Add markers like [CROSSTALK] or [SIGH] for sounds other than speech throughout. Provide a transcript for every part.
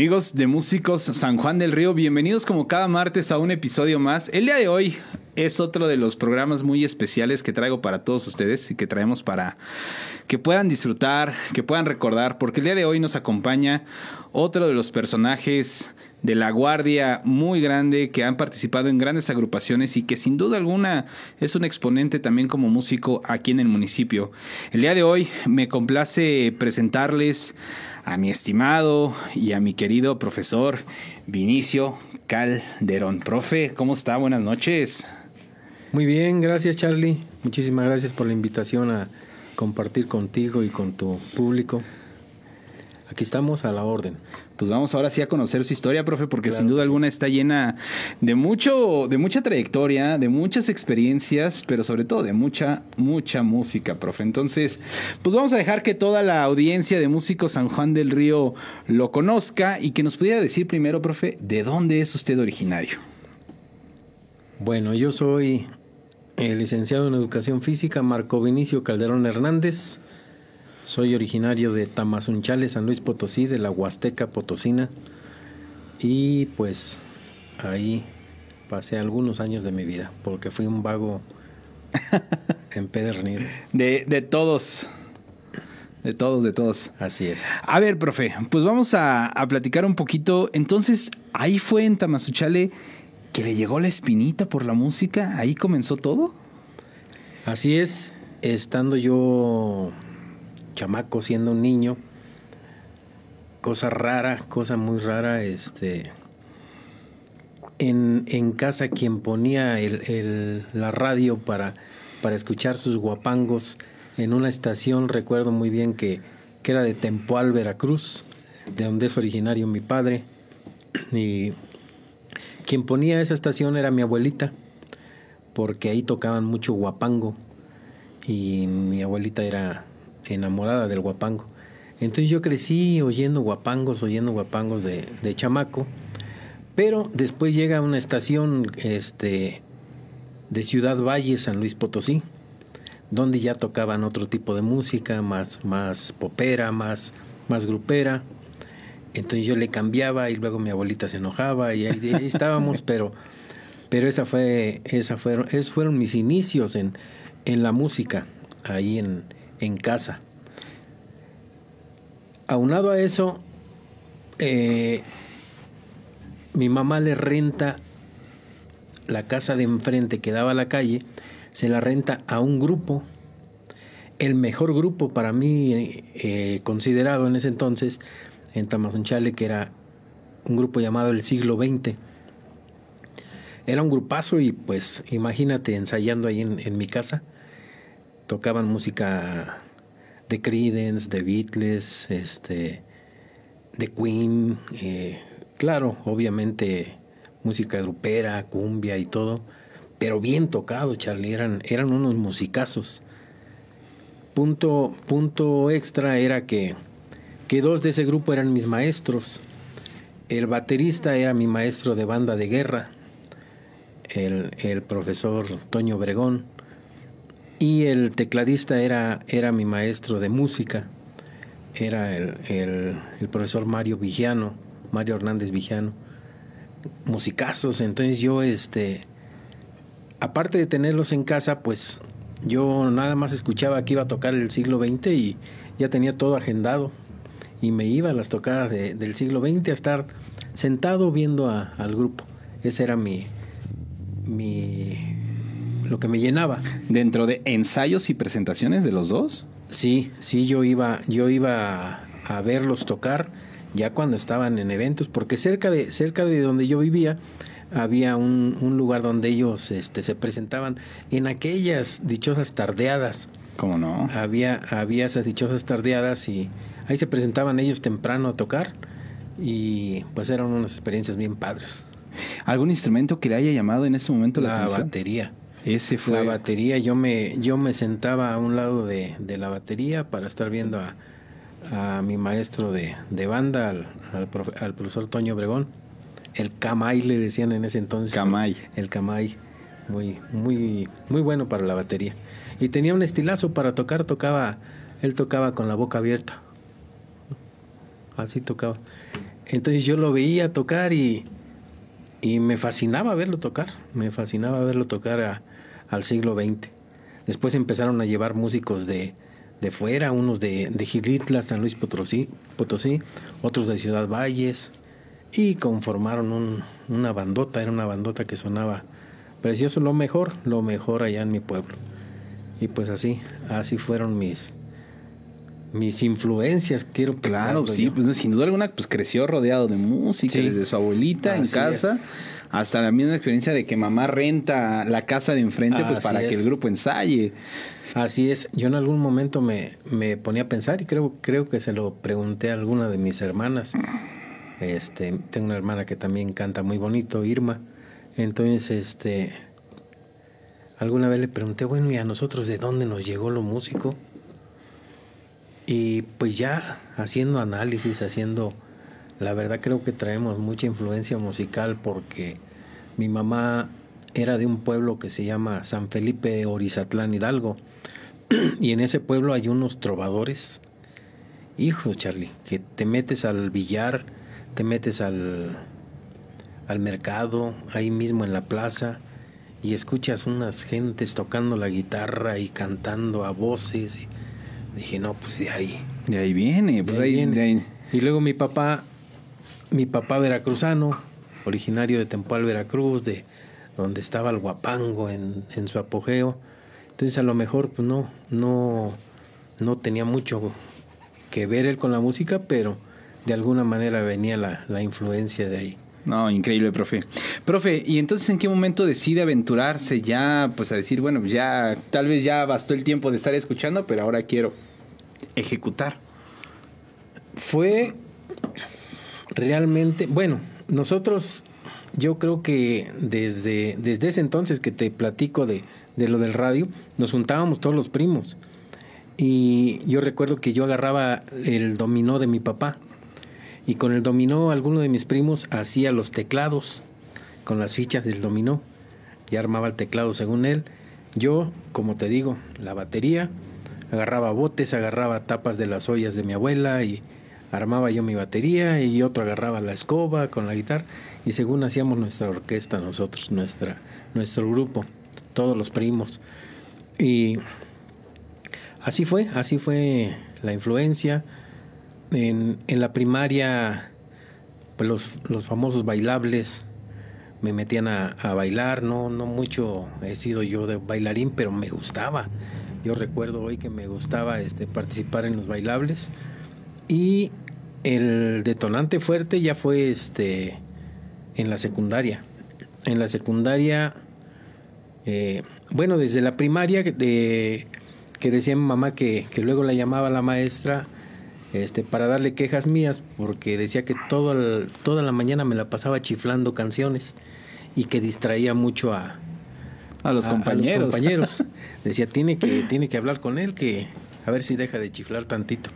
Amigos de Músicos San Juan del Río, bienvenidos como cada martes a un episodio más. El día de hoy es otro de los programas muy especiales que traigo para todos ustedes y que traemos para que puedan disfrutar, que puedan recordar, porque el día de hoy nos acompaña otro de los personajes de la Guardia muy grande que han participado en grandes agrupaciones y que sin duda alguna es un exponente también como músico aquí en el municipio. El día de hoy me complace presentarles a mi estimado y a mi querido profesor Vinicio Calderón. Profe, ¿cómo está? Buenas noches. Muy bien, gracias Charlie. Muchísimas gracias por la invitación a compartir contigo y con tu público. Aquí estamos a la orden pues vamos ahora sí a conocer su historia, profe, porque sin duda alguna está llena de mucho, de mucha trayectoria, de muchas experiencias, pero sobre todo de mucha, mucha música, profe. Entonces, pues vamos a dejar que toda la audiencia de Músicos San Juan del Río lo conozca y que nos pudiera decir primero, profe, ¿de dónde es usted originario? Bueno, yo soy el licenciado en Educación Física Marco Vinicio Calderón Hernández. Soy originario de Tamazunchale, San Luis Potosí, de la Huasteca Potosina. Y pues ahí pasé algunos años de mi vida, porque fui un vago [LAUGHS] empedernido. De, de todos. De todos, de todos. Así es. A ver, profe, pues vamos a, a platicar un poquito. Entonces, ahí fue en Tamazunchale que le llegó la espinita por la música. Ahí comenzó todo. Así es, estando yo chamaco, siendo un niño. Cosa rara, cosa muy rara, este... En, en casa quien ponía la radio para, para escuchar sus guapangos en una estación, recuerdo muy bien que, que era de Tempoal, Veracruz, de donde es originario mi padre. Y quien ponía esa estación era mi abuelita, porque ahí tocaban mucho guapango. Y mi abuelita era enamorada del guapango. Entonces yo crecí oyendo guapangos, oyendo guapangos de, de chamaco, pero después llega una estación este, de Ciudad Valle, San Luis Potosí, donde ya tocaban otro tipo de música, más, más popera, más, más grupera. Entonces yo le cambiaba y luego mi abuelita se enojaba y ahí, estábamos, [LAUGHS] pero, pero esa fue, esa fueron, esos fueron mis inicios en, en la música, ahí en, en casa. Aunado a eso, eh, mi mamá le renta la casa de enfrente que daba a la calle, se la renta a un grupo, el mejor grupo para mí eh, considerado en ese entonces en Tamazunchale, que era un grupo llamado El Siglo XX. Era un grupazo y pues imagínate ensayando ahí en mi casa tocaban música de Creedence, de Beatles, este, de Queen, eh, claro, obviamente música grupera, cumbia y todo, pero bien tocado, Charlie, eran, eran unos musicazos. Punto, punto extra era que, que dos de ese grupo eran mis maestros. El baterista era mi maestro de banda de guerra, el, el profesor Toño Obregón y el tecladista era, era mi maestro de música, era el, profesor Mario Vigiano, Mario Hernández Vigiano. Musicazos, entonces yo, este, aparte de tenerlos en casa, pues yo nada más escuchaba que iba a tocar el siglo XX y ya tenía todo agendado. Y me iba a las tocadas del siglo XX a estar sentado viendo al grupo. Ese era mi, mi, lo que me llenaba. ¿Dentro de ensayos y presentaciones de los dos? Sí, sí, yo iba, yo iba a, verlos tocar ya cuando estaban en eventos, porque cerca de, cerca de donde yo vivía había un, lugar donde ellos este, se presentaban en aquellas dichosas tardeadas. ¿Cómo no? Había, había esas dichosas tardeadas y ahí se presentaban ellos temprano a tocar y pues eran unas experiencias bien padres. ¿Algún instrumento que le haya llamado en ese momento la, la batería. Ese fue. La batería, yo me, yo me sentaba a un lado de, la batería para estar viendo a, a mi maestro de, banda, al, al, profesor Toño Obregón. El Camay le decían en ese entonces. Camay. El Camay. Muy, muy, muy bueno para la batería. Y tenía un estilazo para tocar, tocaba, él tocaba con la boca abierta. Así tocaba. Entonces yo lo veía tocar y, y me fascinaba verlo tocar, me fascinaba verlo tocar al siglo XX. Después empezaron a llevar músicos de, de fuera, unos de, de Gilitla, San Luis Potosí, Potosí, otros de Ciudad Valles, y conformaron un, una bandota, era una bandota que sonaba precioso, lo mejor, lo mejor allá en mi pueblo. Y pues así, así fueron mis, mis influencias, quiero Claro, sí, pues sin duda alguna, pues creció rodeado de música, desde su abuelita en casa. Hasta la misma experiencia de que mamá renta la casa de enfrente, pues para que el grupo ensaye. Así es, yo en algún momento me, me, ponía a pensar y creo, creo que se lo pregunté a alguna de mis hermanas. Este, tengo una hermana que también canta muy bonito, Irma. Entonces, este, alguna vez le pregunté, bueno, ¿y a nosotros de dónde nos llegó lo músico? Y pues ya haciendo análisis, haciendo, la verdad creo que traemos mucha influencia musical porque mi mamá era de un pueblo que se llama San Felipe Orizatlán Hidalgo. [CLEARS THROAT] Y en ese pueblo hay unos trovadores, hijos Charlie, que te metes al billar, te metes al, al mercado, ahí mismo en la plaza, y escuchas unas gentes tocando la guitarra y cantando a voces. Y, Dije, no, pues de ahí. De ahí viene, pues ahí, viene. Y luego mi papá, mi papá veracruzano, originario de Tempoal, Veracruz, de donde estaba el guapango en, en su apogeo. Entonces a lo mejor pues no, no, no tenía mucho que ver él con la música, pero de alguna manera venía la, la influencia de ahí. No, increíble, profe. Profe, ¿y entonces en qué momento decide aventurarse ya, pues a decir, bueno, ya tal vez ya bastó el tiempo de estar escuchando, pero ahora quiero ejecutar? Fue realmente, bueno, nosotros, yo creo que desde, desde ese entonces que te platico de, de lo del radio, nos juntábamos todos los primos. Y yo recuerdo que yo agarraba el dominó de mi papá y con el dominó alguno de mis primos hacía los teclados con las fichas del dominó y armaba el teclado según él. Yo, como te digo, la batería, agarraba botes, agarraba tapas de las ollas de mi abuela y armaba yo mi batería y otro agarraba la escoba con la guitarra y según hacíamos nuestra orquesta nosotros, nuestra, nuestro grupo, todos los primos. Y así fue, así fue la influencia en, en la primaria, pues los, los, famosos bailables me metían a, a, bailar, no, no mucho he sido yo de bailarín, pero me gustaba. Yo recuerdo hoy que me gustaba este, participar en los bailables. Y el detonante fuerte ya fue este, en la secundaria. En la secundaria, eh, bueno, desde la primaria, de, que decía mi mamá que, que luego la llamaba la maestra este, para darle quejas mías, porque decía que todo el, toda la mañana me la pasaba chiflando canciones y que distraía mucho a, a los a, compañeros. A los compañeros. [LAUGHS] decía, tiene que, tiene que hablar con él, que a ver si deja de chiflar tantito.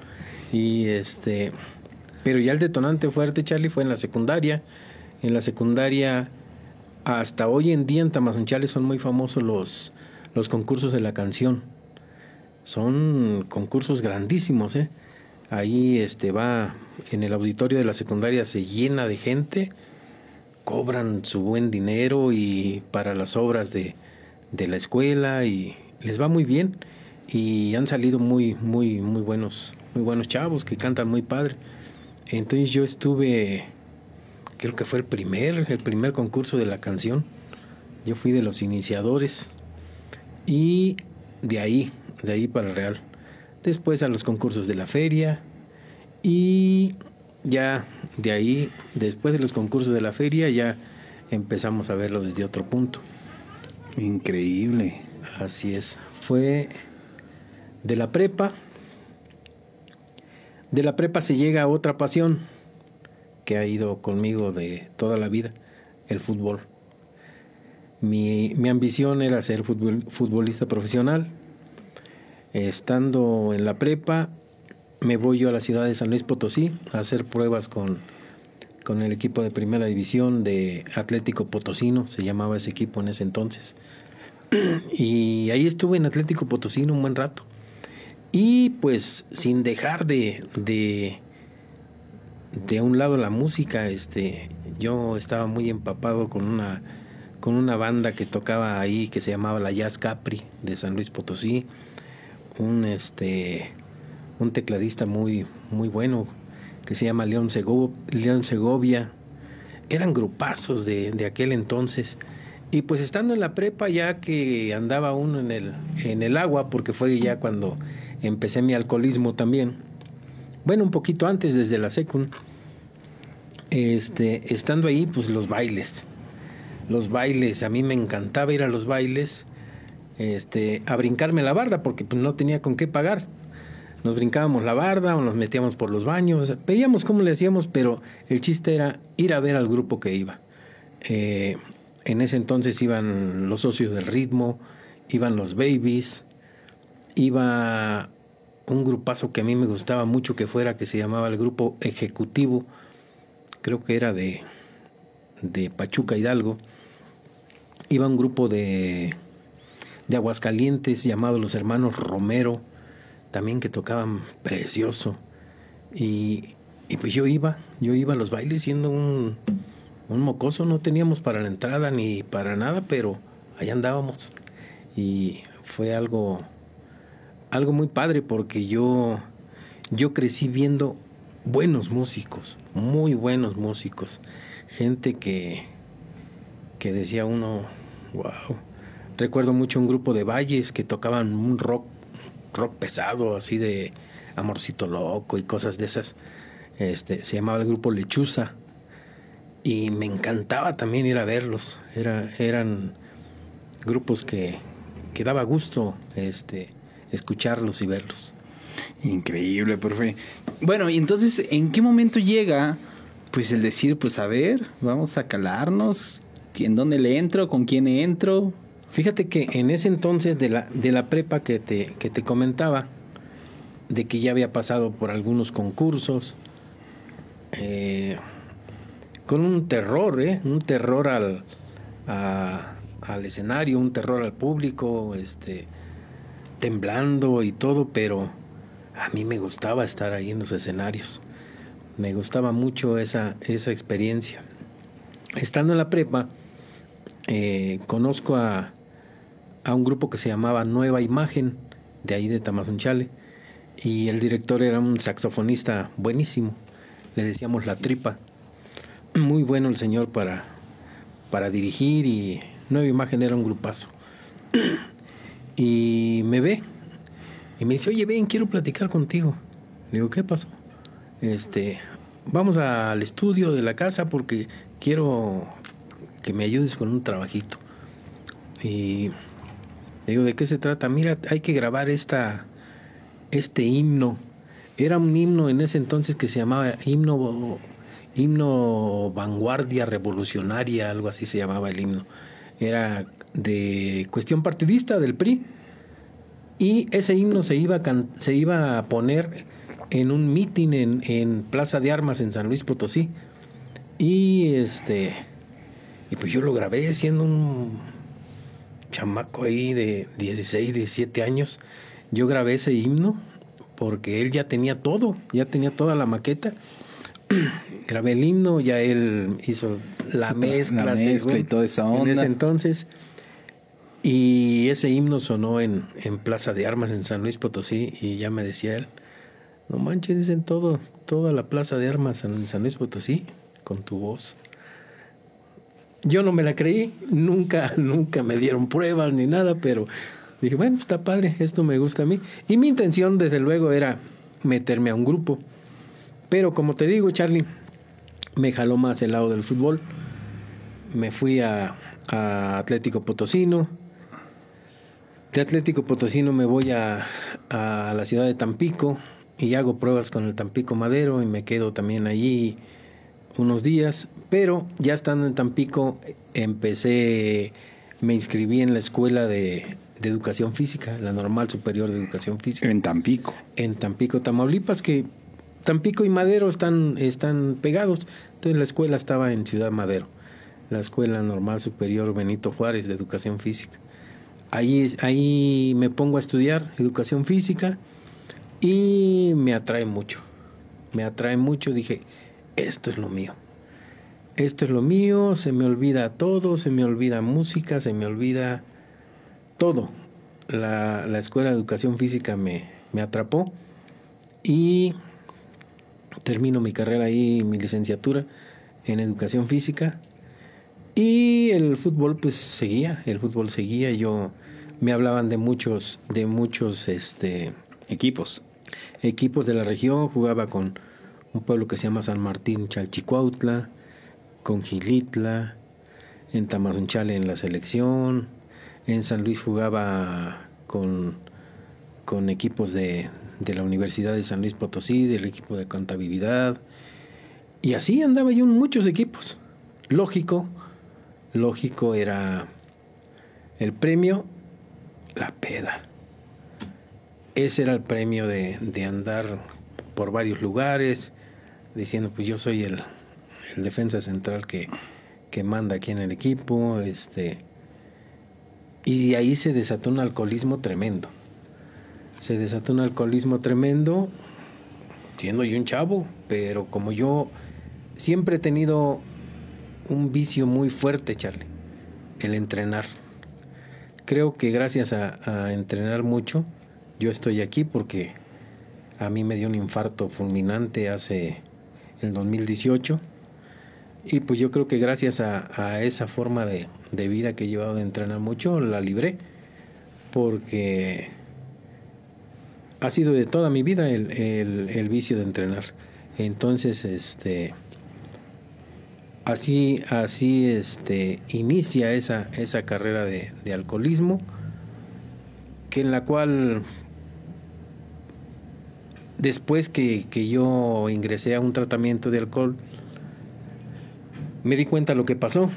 Y este, pero ya el detonante fuerte, Charlie, fue en la secundaria. En la secundaria, hasta hoy en día en Tamazunchales son muy famosos los, los concursos de la canción. Son concursos grandísimos, ¿eh? Ahí este, va, en el auditorio de la secundaria se llena de gente, cobran su buen dinero y para las obras de, de la escuela y les va muy bien y han salido muy, muy, muy buenos, muy buenos chavos que cantan muy padre. Entonces yo estuve, creo que fue el primer, el primer concurso de la canción. Yo fui de los iniciadores y de ahí, de ahí para el Real después a los concursos de la feria y ya de ahí, después de los concursos de la feria, ya empezamos a verlo desde otro punto. Increíble. Así es. Fue de la prepa. De la prepa se llega a otra pasión que ha ido conmigo de toda la vida, el fútbol. Mi, mi ambición era ser futbol, futbolista profesional Estando en la prepa, me voy yo a la ciudad de San Luis Potosí a hacer pruebas con, con el equipo de primera división de Atlético Potosino, se llamaba ese equipo en ese entonces. [CLEARS THROAT] Y ahí estuve en Atlético Potosino un buen rato. Y pues sin dejar de, de, de un lado la música, este, yo estaba muy empapado con una con una banda que tocaba ahí que se llamaba la Jazz Capri de San Luis Potosí, un este un tecladista muy muy bueno que se llama León, Segovia. Eran grupazos de, de, aquel entonces. Y pues estando en la prepa, ya que andaba uno en el, en el agua, porque fue ya cuando empecé mi alcoholismo también. Bueno, un poquito antes, desde la secund. Este, estando ahí, pues los bailes los bailes, a mí me encantaba ir a los bailes, este, a brincarme la barda porque pues, no tenía con qué pagar. Nos brincábamos la barda o nos metíamos por los baños, veíamos cómo le hacíamos, pero el chiste era ir a ver al grupo que iba. Eh, en ese entonces iban los socios del ritmo, iban los babies, iba un grupazo que a mí me gustaba mucho que fuera, que se llamaba el grupo ejecutivo, creo que era de, de Pachuca Hidalgo iba un grupo de, de Aguascalientes llamado los hermanos Romero, también que tocaban precioso. Y, pues yo iba, yo iba a los bailes siendo un, un mocoso, no teníamos para la entrada ni para nada, pero allá andábamos. Y fue algo, algo muy padre porque yo, yo crecí viendo buenos músicos, muy buenos músicos, gente que, que decía uno, wow. Recuerdo mucho un grupo de valles que tocaban un rock, rock pesado, así de Amorcito Loco y cosas de esas. Este, se llamaba el grupo Lechuza. Y me encantaba también ir a verlos. Era, eran grupos que, que daba gusto este, escucharlos y verlos. Increíble, profe. Bueno, y entonces, ¿en qué momento llega pues el decir, pues a ver, vamos a calarnos, ¿En dónde le entro? ¿Con quién entro? Fíjate que en ese entonces de la, de la prepa que te, que te comentaba, de que ya había pasado por algunos concursos, eh, con un terror, ¿eh? un terror al, al escenario, un terror al público, este, temblando y todo, pero a mí me gustaba estar ahí en los escenarios. Me gustaba mucho esa, esa experiencia. Estando en la prepa, eh, conozco a, a, un grupo que se llamaba Nueva Imagen, de ahí de Tamazunchale, y el director era un saxofonista buenísimo, le decíamos La Tripa. Muy bueno el señor para, para dirigir y Nueva Imagen era un grupazo. Y me ve y me dice, oye, ven, quiero platicar contigo. Le digo, ¿qué pasó? Este, vamos al estudio de la casa porque quiero que me ayudes con un trabajito. Y le digo, ¿de qué se trata? Mira, hay que grabar esta, este himno. Era un himno en ese entonces que se llamaba himno, himno vanguardia revolucionaria, algo así se llamaba el himno. Era de cuestión partidista del PRI. Y ese himno se iba a, se iba a poner en un mitin en, en Plaza de Armas en San Luis Potosí. Y este y pues yo lo grabé siendo un chamaco ahí de 16, 17 años. Yo grabé ese himno porque él ya tenía todo, ya tenía toda la maqueta. [CLEARS THROAT] grabé el himno, ya él hizo la mezcla, la mezcla y toda esa onda. En ese entonces. Y ese himno sonó en, en Plaza de Armas en San Luis Potosí y ya me decía él, no manches, dicen todo, toda la Plaza de Armas en San Luis Potosí con tu voz. Yo no me la creí, nunca, [LAUGHS] nunca me dieron pruebas ni nada, pero dije, bueno, está padre, esto me gusta a mí. Y mi intención, desde luego, era meterme a un grupo. Pero como te digo, Charlie, me jaló más el lado del fútbol. Me fui a, Atlético Potosino. De Atlético Potosino me voy a, a la ciudad de Tampico y hago pruebas con el Tampico Madero y me quedo también allí unos días, pero ya estando en Tampico empecé, me inscribí en la escuela de, educación física, la normal superior de educación física. En Tampico. En Tampico, Tamaulipas, que Tampico y Madero están, están pegados. Entonces la escuela estaba en Ciudad Madero, la escuela normal superior Benito Juárez de educación física. Ahí, ahí me pongo a estudiar educación física y me atrae mucho. Me atrae mucho, dije, esto es lo mío. Esto es lo mío, se me olvida todo, se me olvida música, se me olvida todo. La, la escuela de educación física me, me atrapó y termino mi carrera ahí, mi licenciatura en educación física. Y el fútbol pues seguía, el fútbol seguía, yo me hablaban de muchos, de muchos este, equipos. Equipos de la región, jugaba con un pueblo que se llama San Martín Chalchicuautla, con Gilitla, en Tamazunchale en la selección, en San Luis jugaba con, con equipos de, de la Universidad de San Luis Potosí, del equipo de contabilidad, y así andaba yo en muchos equipos. Lógico, lógico era el premio, la peda. Ese era el premio de, de andar por varios lugares, diciendo, pues yo soy el, defensa central que, que, manda aquí en el equipo. Este, y ahí se desató un alcoholismo tremendo. Se desató un alcoholismo tremendo, siendo yo un chavo, pero como yo siempre he tenido un vicio muy fuerte, Charlie, el entrenar. Creo que gracias a, entrenar mucho, yo estoy aquí porque a mí me dio un infarto fulminante hace el 2018 y pues yo creo que gracias a, esa forma de, de, vida que he llevado de entrenar mucho, la libré porque ha sido de toda mi vida el, el vicio de entrenar. Entonces, este, así, así este, inicia esa, esa carrera de, de, alcoholismo, que en la cual después que, que, yo ingresé a un tratamiento de alcohol, me di cuenta lo que pasó.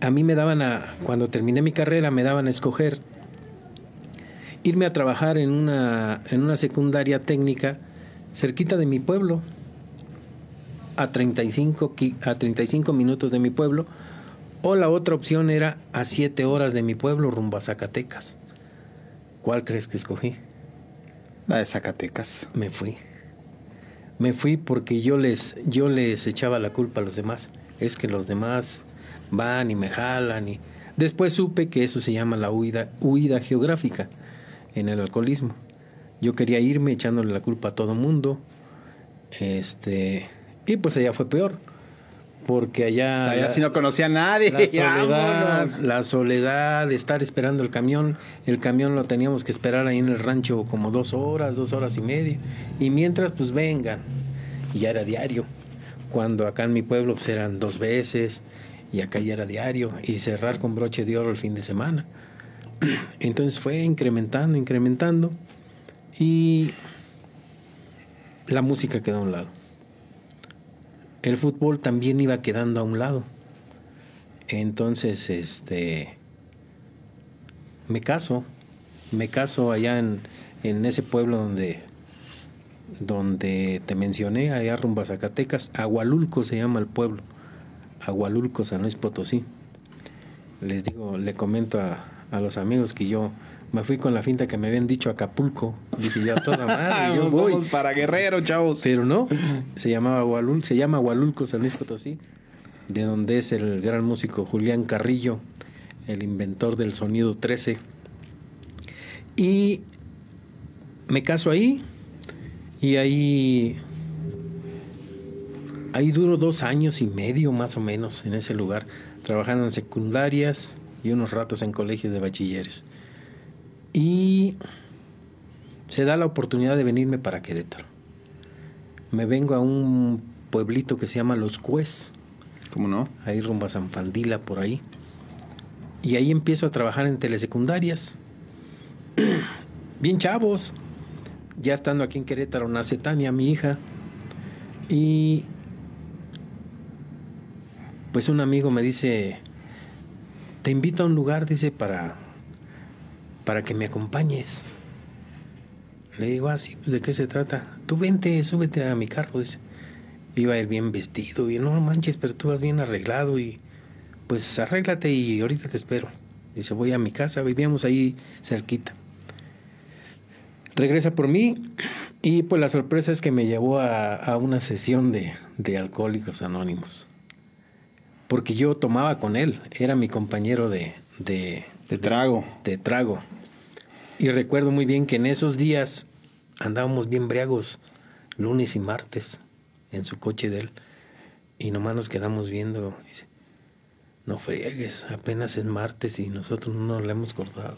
A mí me daban a, cuando terminé mi carrera, me daban a escoger irme a trabajar en una, en una secundaria técnica cerquita de mi pueblo, a 35, a 35 minutos de mi pueblo, o la otra opción era a 7 horas de mi pueblo rumbo a Zacatecas. ¿Cuál crees que escogí? La de Zacatecas. Me fui. Me fui porque yo les, yo les echaba la culpa a los demás. Es que los demás van y me jalan y... Después supe que eso se llama la huida, huida geográfica en el alcoholismo. Yo quería irme echándole la culpa a todo mundo. Este, y pues allá fue peor. Porque allá. O sea, allá la, si no conocía a nadie. La [LAUGHS] soledad, la soledad de estar esperando el camión. El camión lo teníamos que esperar ahí en el rancho como dos horas, dos horas y media. Y mientras, pues vengan. Y ya era diario. Cuando acá en mi pueblo pues eran dos veces. Y acá ya era diario. Y cerrar con broche de oro el fin de semana. [CLEARS THROAT] Entonces fue incrementando, incrementando. Y la música quedó a un lado el fútbol también iba quedando a un lado. Entonces, este, me caso, me caso allá en, en ese pueblo donde, donde te mencioné, allá rumbo Zacatecas, Agualulco se llama el pueblo, Agualulco, San Luis Potosí. Les digo, le comento a, a los amigos que yo me fui con la finta que me habían dicho Acapulco. Dije yo, toda madre, yo [LAUGHS] voy. Somos para Guerrero, chavos. Pero no, se llamaba se llama Hualulco San Luis Potosí, de donde es el gran músico Julián Carrillo, el inventor del sonido 13. Y me caso ahí, y ahí, ahí duro dos años y medio más o menos en ese lugar, trabajando en secundarias y unos ratos en colegios de bachilleres. Y se da la oportunidad de venirme para Querétaro. Me vengo a un pueblito que se llama Los Cues. ¿Cómo no? Ahí rumbo a San Fandila, por ahí. Y ahí empiezo a trabajar en telesecundarias. [CLEARS THROAT] Bien chavos. Ya estando aquí en Querétaro nace Tania, mi hija. Y pues un amigo me dice, te invito a un lugar, dice, para para que me acompañes. Le digo, ah, sí, pues de qué se trata. Tú vente, súbete a mi carro. Dice. Iba a ir bien vestido, bien, no manches, pero tú vas bien arreglado y pues arréglate y ahorita te espero. Dice, voy a mi casa, vivíamos ahí cerquita. regresa por mí y pues la sorpresa es que me llevó a, una sesión de, de, Alcohólicos Anónimos. Porque yo tomaba con él, era mi compañero de, de, de trago. De, trago. Y recuerdo muy bien que en esos días andábamos bien briagos, lunes y martes, en su coche de él. Y nomás nos quedamos viendo. Dice, no friegues, apenas es martes y nosotros no nos la hemos cortado.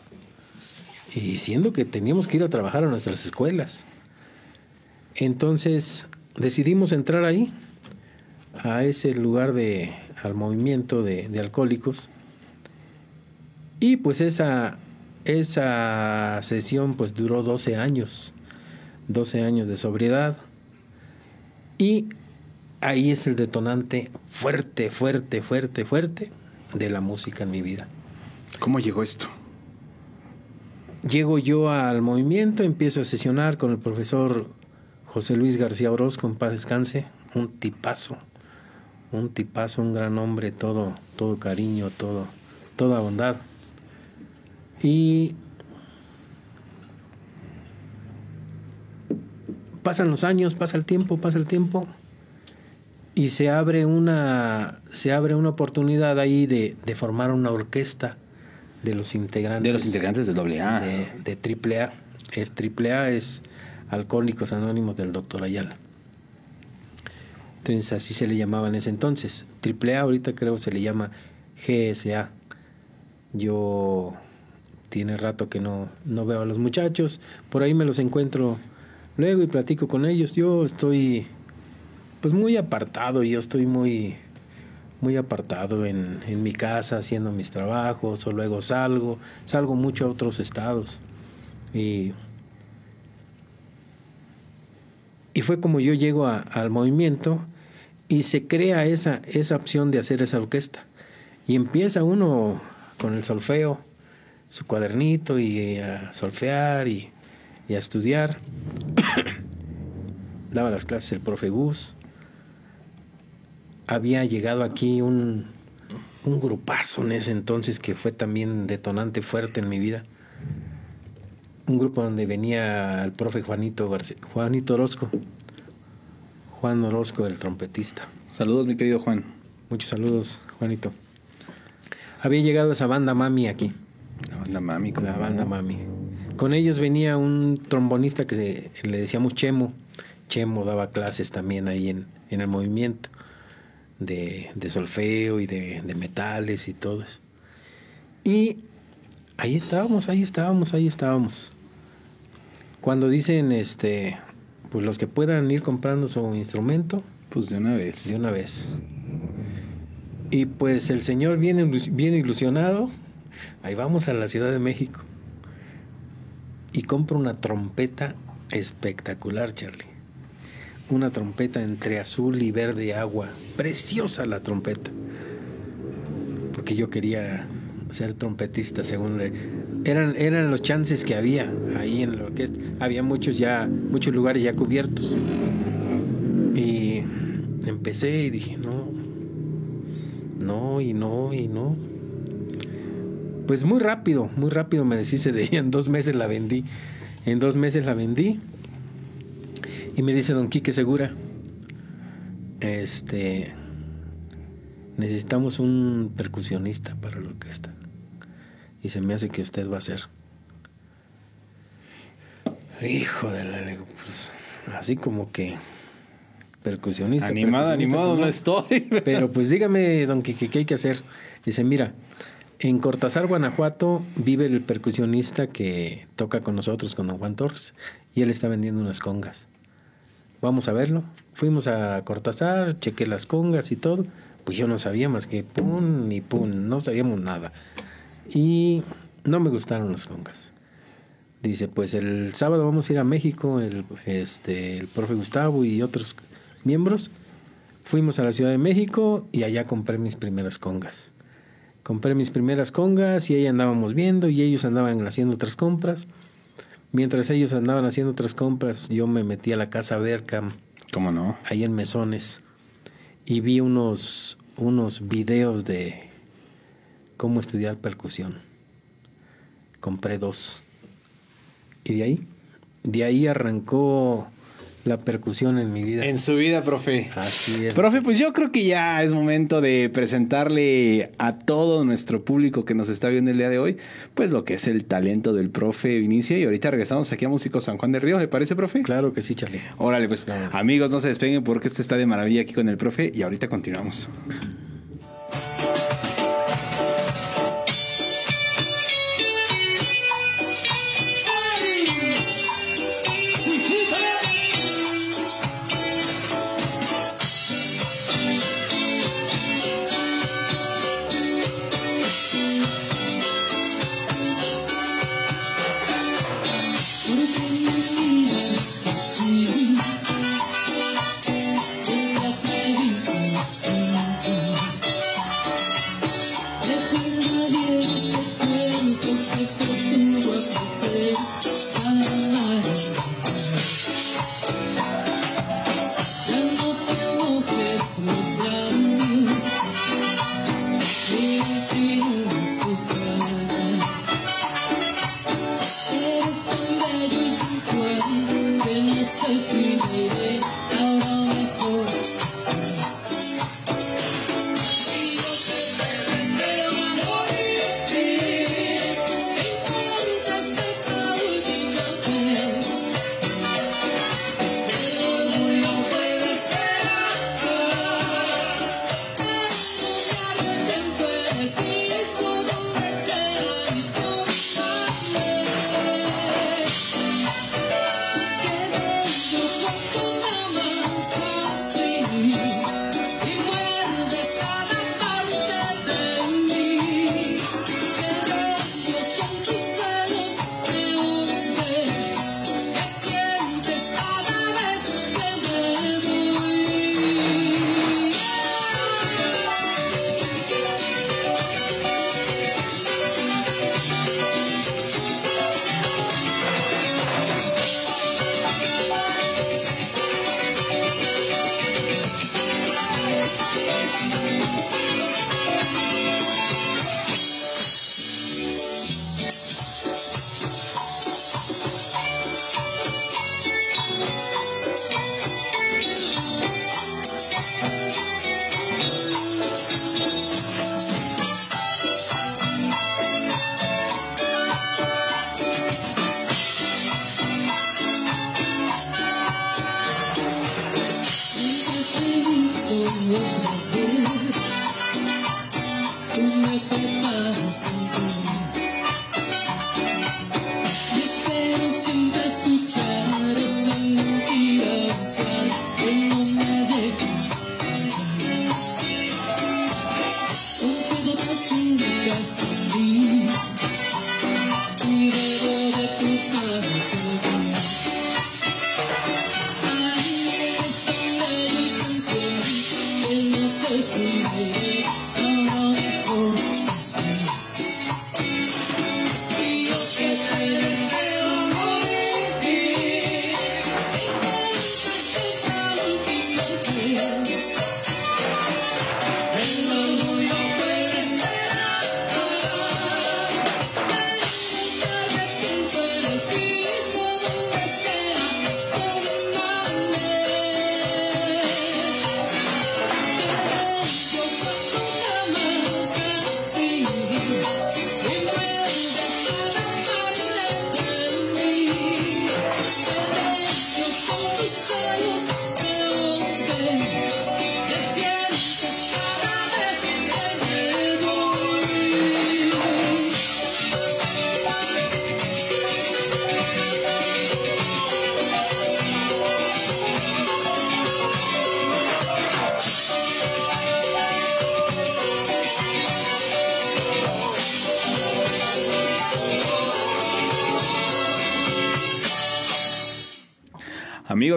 Y siendo que teníamos que ir a trabajar a nuestras escuelas. Entonces decidimos entrar ahí, a ese lugar de, al movimiento de, alcohólicos. Y pues esa, esa sesión pues duró 12 años, 12 años de sobriedad. Y ahí es el detonante fuerte, fuerte, fuerte, fuerte de la música en mi vida. ¿Cómo llegó esto? Llego yo al movimiento, empiezo a sesionar con el profesor José Luis García Orozco, en paz descanse, un tipazo, un tipazo, un gran hombre, todo, todo cariño, todo, toda bondad. Y pasan los años, pasa el tiempo, pasa el tiempo y se abre una se abre una oportunidad ahí de, formar una orquesta de los integrantes de los integrantes del AA de, de triple A es triple A es Alcohólicos Anónimos del doctor Ayala. Entonces así se le llamaba en ese entonces. Triple A ahorita creo se le llama GSA. Yo tiene rato que no, no veo a los muchachos. Por ahí me los encuentro luego y platico con ellos. Yo estoy pues muy apartado, yo estoy muy muy apartado en, en, mi casa haciendo mis trabajos o luego salgo, salgo mucho a otros estados y Y fue como yo llego al movimiento y se crea esa, esa opción de hacer esa orquesta. Y empieza uno con el solfeo, su cuadernito y a solfear y, a estudiar. [COUGHS] Daba las clases el profe Gus. Había llegado aquí un, un grupazo en ese entonces que fue también detonante fuerte en mi vida un grupo donde venía el profe Juanito Juanito Orozco, Juan Orozco, el trompetista. Saludos, mi querido Juan. Muchos saludos, Juanito. Había llegado esa banda Mami aquí. La banda Mami, La banda Mami. Con ellos venía un trombonista que le decíamos Chemo. Chemo daba clases también ahí en, en el movimiento de, solfeo y de, de metales y todo eso. Y ahí estábamos, ahí estábamos, ahí estábamos. Cuando dicen, este, pues los que puedan ir comprando su instrumento. Pues de una vez. De una vez. Y pues el señor viene bien ilusionado. Ahí vamos a la Ciudad de México. Y compra una trompeta espectacular, Charlie. Una trompeta entre azul y verde agua. Preciosa la trompeta. Porque yo quería ser trompetista, según le, eran, eran los chances que había ahí en la orquesta. Había muchos ya, muchos lugares ya cubiertos. Y empecé y dije, no, no, y no, y no. Pues muy rápido, muy rápido me deshice de ella. En dos meses la vendí. En dos meses la vendí. Y me dice don Quique Segura, este, necesitamos un percusionista para la orquesta y se me hace que usted va a ser. Hijo de la... Pues, así como que percusionista. Animado, animado no estoy. Pero pues dígame, don Quique, ¿qué hay que hacer? Dice, mira, en Cortázar, Guanajuato, vive el percusionista que toca con nosotros, con don Juan Torres, y él está vendiendo unas congas. Vamos a verlo. Fuimos a Cortázar, chequé las congas y todo. Pues yo no sabía más que pum ni pum, no sabíamos nada. Y no me gustaron las congas. Dice, pues el sábado vamos a ir a México, el, este, el profe Gustavo y otros miembros. Fuimos a la Ciudad de México y allá compré mis primeras congas. Compré mis primeras congas y ahí andábamos viendo y ellos andaban haciendo otras compras. Mientras ellos andaban haciendo otras compras, yo me metí a la casa Berkham. ¿Cómo no? Ahí en Mesones. Y vi unos, unos videos de cómo estudiar percusión. Compré dos. Y de ahí, de ahí arrancó la percusión en mi vida. En su vida, profe. Así es. Profe, pues yo creo que ya es momento de presentarle a todo nuestro público que nos está viendo el día de hoy, pues lo que es el talento del profe Vinicio. Y ahorita regresamos aquí a Músico San Juan del Río, ¿le parece, profe? Claro que sí, Charlie. Órale, pues Claro. amigos, no se despeguen porque esto está de maravilla aquí con el profe y ahorita continuamos.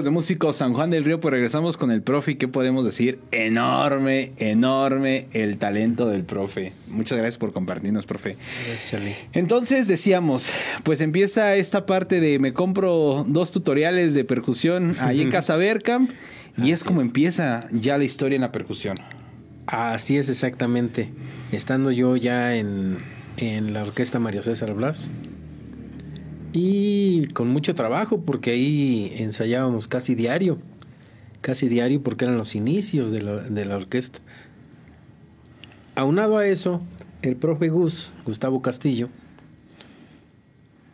Amigos de Músicos San Juan del Río, pues regresamos con el profe y qué podemos decir, enorme, enorme el talento del profe. Muchas gracias por compartirnos, profe. Gracias, Charlie. Entonces decíamos, pues empieza esta parte de me compro dos tutoriales de percusión ahí en [LAUGHS] Casa Bergkamp y es como empieza ya la historia en la percusión. Así es exactamente. Estando yo ya en, en la orquesta Mario César Blas, Y con mucho trabajo, porque ahí ensayábamos casi diario. Casi diario, porque eran los inicios de la, de la orquesta. Aunado a eso, el profe Gus, Gustavo Castillo,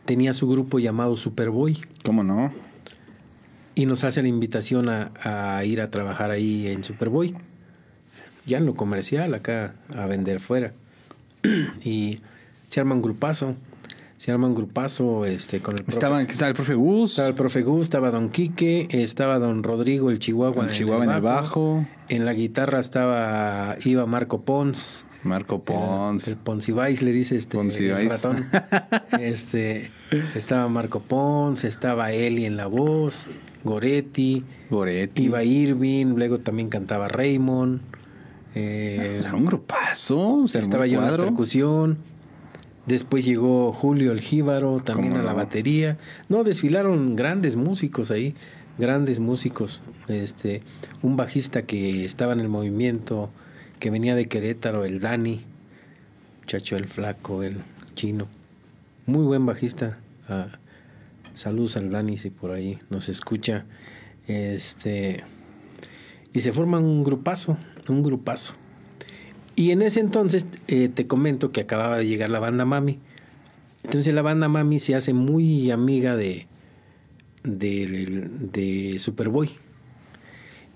tenía su grupo llamado Superboy ¿Cómo no? y nos hace la invitación a, a ir a trabajar ahí en Superboy, ya en lo comercial, acá a vender fuera. [CLEARS THROAT] y se arma un grupazo, se arma un grupazo este, con el profe. Estaban, estaba el profe Gus, Estaba el profe Gus, estaba Don Quique, estaba Don Rodrigo, el Chihuahua, el Chihuahua en el bajo, En la guitarra estaba iba Marco Pons. Marco Pons, El Poncibáis le dice este el ratón. [LAUGHS] Este estaba Marco Pons, estaba Eli en la voz, Goretti, Goretti. iba Irving, luego también cantaba Raymond. eh, Era un grupazo, se estaba el yo en la percusión. Después llegó Julio el Jíbaro también ¿Cómo a la no? batería. No, desfilaron grandes músicos ahí, grandes músicos. Este, un bajista que estaba en el movimiento, que venía de Querétaro, el Dani, muchacho el flaco, el chino. Muy buen bajista. Ah, saludos al Dani si por ahí nos escucha. Este, y se forma un grupazo, un grupazo. Y en ese entonces eh, te comento que acababa de llegar la banda Mami. Entonces la banda Mami se hace muy amiga de, de, de Superboy.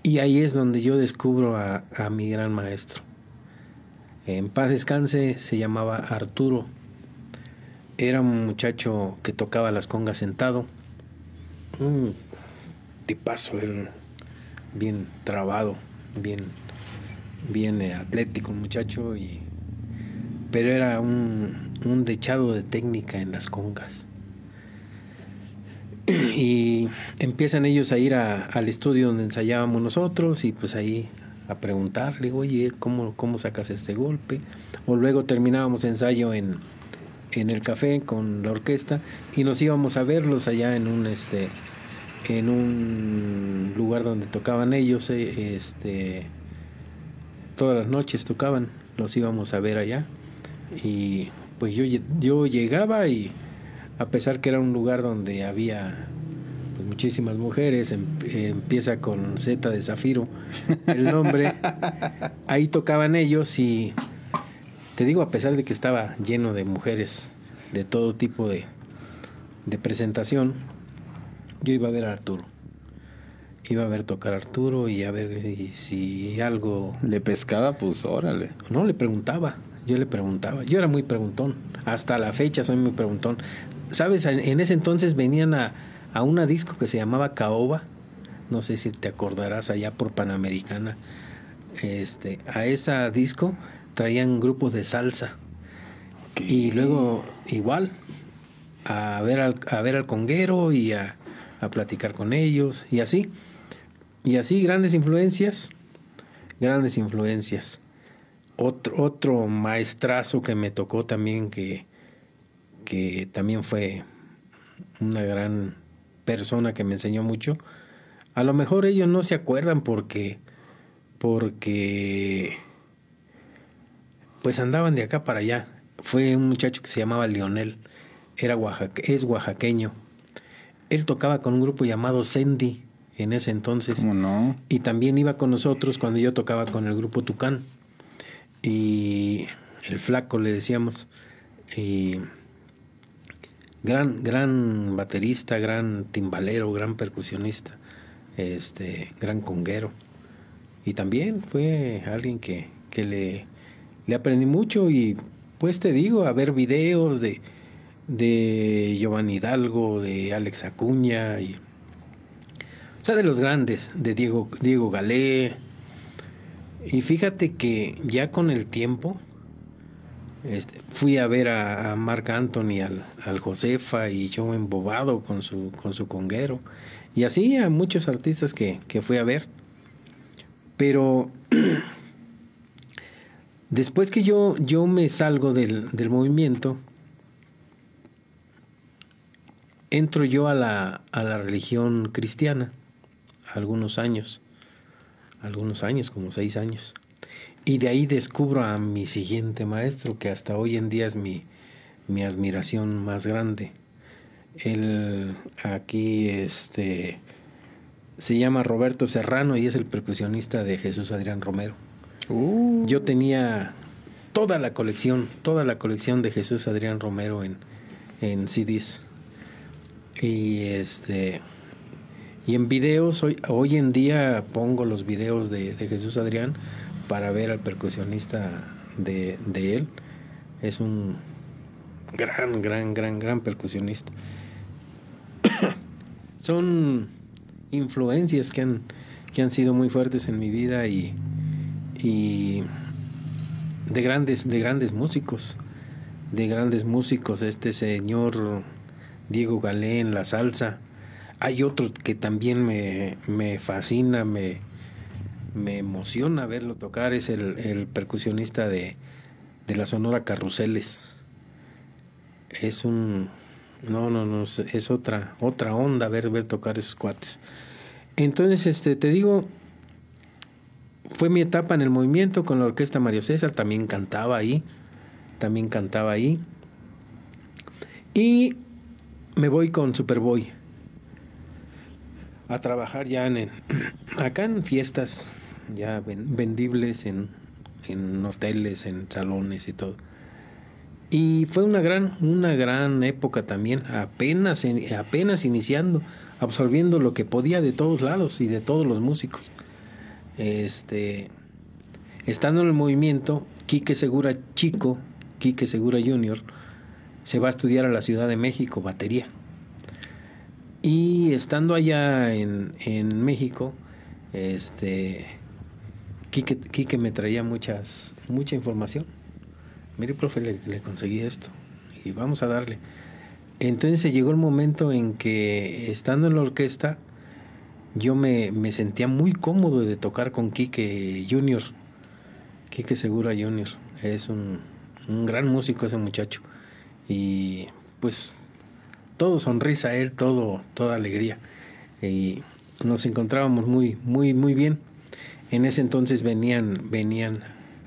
Y ahí es donde yo descubro a, mi gran maestro. En paz descanse se llamaba Arturo. Era un muchacho que tocaba las congas sentado. Un tipazo, él, bien trabado, bien bien atlético muchacho y pero era un, un dechado de técnica en las congas y empiezan ellos a ir al estudio donde ensayábamos nosotros y pues ahí a preguntar, le digo, oye, ¿cómo, cómo sacas este golpe? O luego terminábamos ensayo en, en el café con la orquesta y nos íbamos a verlos allá en un este en un lugar donde tocaban ellos eh, este todas las noches tocaban, los íbamos a ver allá. Y pues yo, yo llegaba y a pesar que era un lugar donde había pues, muchísimas mujeres, em- empieza con Z de Zafiro el nombre, [LAUGHS] ahí tocaban ellos y te digo, a pesar de que estaba lleno de mujeres de todo tipo de, de presentación, yo iba a ver a Arturo. Iba a ver tocar a Arturo y a ver si, si algo Le pescaba, pues órale. no, le preguntaba. Yo le preguntaba. Yo era muy preguntón. Hasta la fecha soy muy preguntón. ¿Sabes? En, en ese entonces venían a, a una disco que se llamaba Caoba. No sé si te acordarás allá por Panamericana. Este, a esa disco traían grupos de salsa. Y luego igual a ver al, a ver al conguero y a, a platicar con ellos y así. Y así grandes influencias, grandes influencias. Otro, otro maestrazo que me tocó también que, que también fue una gran persona que me enseñó mucho. A lo mejor ellos no se acuerdan porque porque pues andaban de acá para allá. Fue un muchacho que se llamaba Lionel, era es oaxaqueño. Él tocaba con un grupo llamado Sendy en ese entonces. ¿Cómo no? Y también iba con nosotros cuando yo tocaba con el grupo Tucán. Y el flaco le decíamos. Y gran, gran baterista, gran timbalero, gran percusionista, este, gran conguero. Y también fue alguien que, que le, le aprendí mucho y pues te digo, a ver videos de, de Giovanni Hidalgo, de Alex Acuña y o sea, de los grandes, de Diego, Diego Galé. Y fíjate que ya con el tiempo este, fui a ver a, a Marc Anthony, al, al Josefa y yo embobado con su, con su conguero. Y así a muchos artistas que, que fui a ver. Pero [CLEARS THROAT] después que yo, yo me salgo del, del movimiento, entro yo a la, a la religión cristiana, algunos años, algunos años, como seis años. Y de ahí descubro a mi siguiente maestro, que hasta hoy en día es mi, mi admiración más grande. Él aquí este se llama Roberto Serrano y es el percusionista de Jesús Adrián Romero. Uh, Yo tenía toda la colección, toda la colección de Jesús Adrián Romero en, en CDs. Y este y en videos, hoy, hoy en día pongo los videos de, Jesús Adrián para ver al percusionista de, él. Es un gran, gran, gran, gran percusionista. [COUGHS] Son influencias que han, que han sido muy fuertes en mi vida y, y de grandes, de grandes músicos, de grandes músicos, este señor Diego Galén, la salsa. Hay otro que también me, me fascina, me, me emociona verlo tocar, es el, el percusionista de, de la Sonora Carruseles. Es un no, no, no, es- otra, otra onda ver, ver tocar esos cuates. Entonces, este, te digo, fue mi etapa en el movimiento con la orquesta Mario César, también cantaba ahí, también cantaba ahí. Y me voy con Superboy a trabajar ya en, [CLEARS THROAT] acá en fiestas ya ven- vendibles, en, en hoteles, en salones y todo. Y fue una gran, una gran época también, apenas, en- apenas iniciando, absorbiendo lo que podía de todos lados y de todos los músicos. Este, estando en el movimiento, Quique Segura Chico, Quique Segura Junior, se va a estudiar a la Ciudad de México, batería. Y estando allá en, en México, este, Quique, Quique me traía muchas, mucha información. Mire, profe, le, conseguí esto y vamos a darle. Entonces llegó el momento en que, estando en la orquesta, yo me, me sentía muy cómodo de tocar con Quique Junior. Quique Segura Junior. Es un, un gran músico ese muchacho. Y pues todo sonrisa él, todo, toda alegría. Y nos encontrábamos muy, muy, muy bien. En ese entonces venían, venían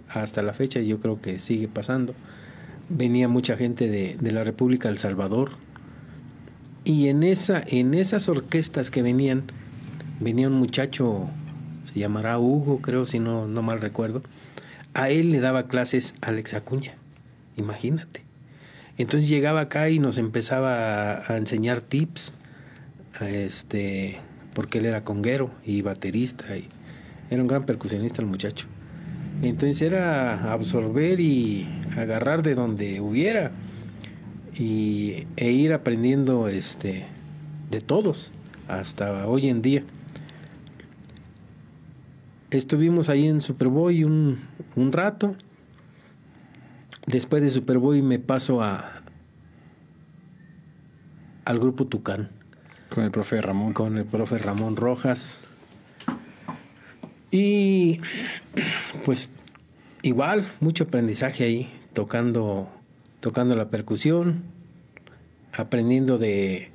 hasta la fecha, yo creo que sigue pasando. Venía mucha gente de, de la República del Salvador. Y en esa, en esas orquestas que venían, venía un muchacho, se llamará Hugo, creo, si no, no mal recuerdo. A él le daba clases Alex Acuña, imagínate. Entonces llegaba acá y nos empezaba a, enseñar tips, a este, porque él era conguero y baterista, y era un gran percusionista el muchacho. Entonces era absorber y agarrar de donde hubiera y, e ir aprendiendo este, de todos hasta hoy en día. Estuvimos ahí en Superboy un rato. Después de Superboy me paso a al grupo Tucán con el profe Ramón. con el profe Ramón Rojas. Y pues igual, mucho aprendizaje ahí, tocando, tocando la percusión, aprendiendo de,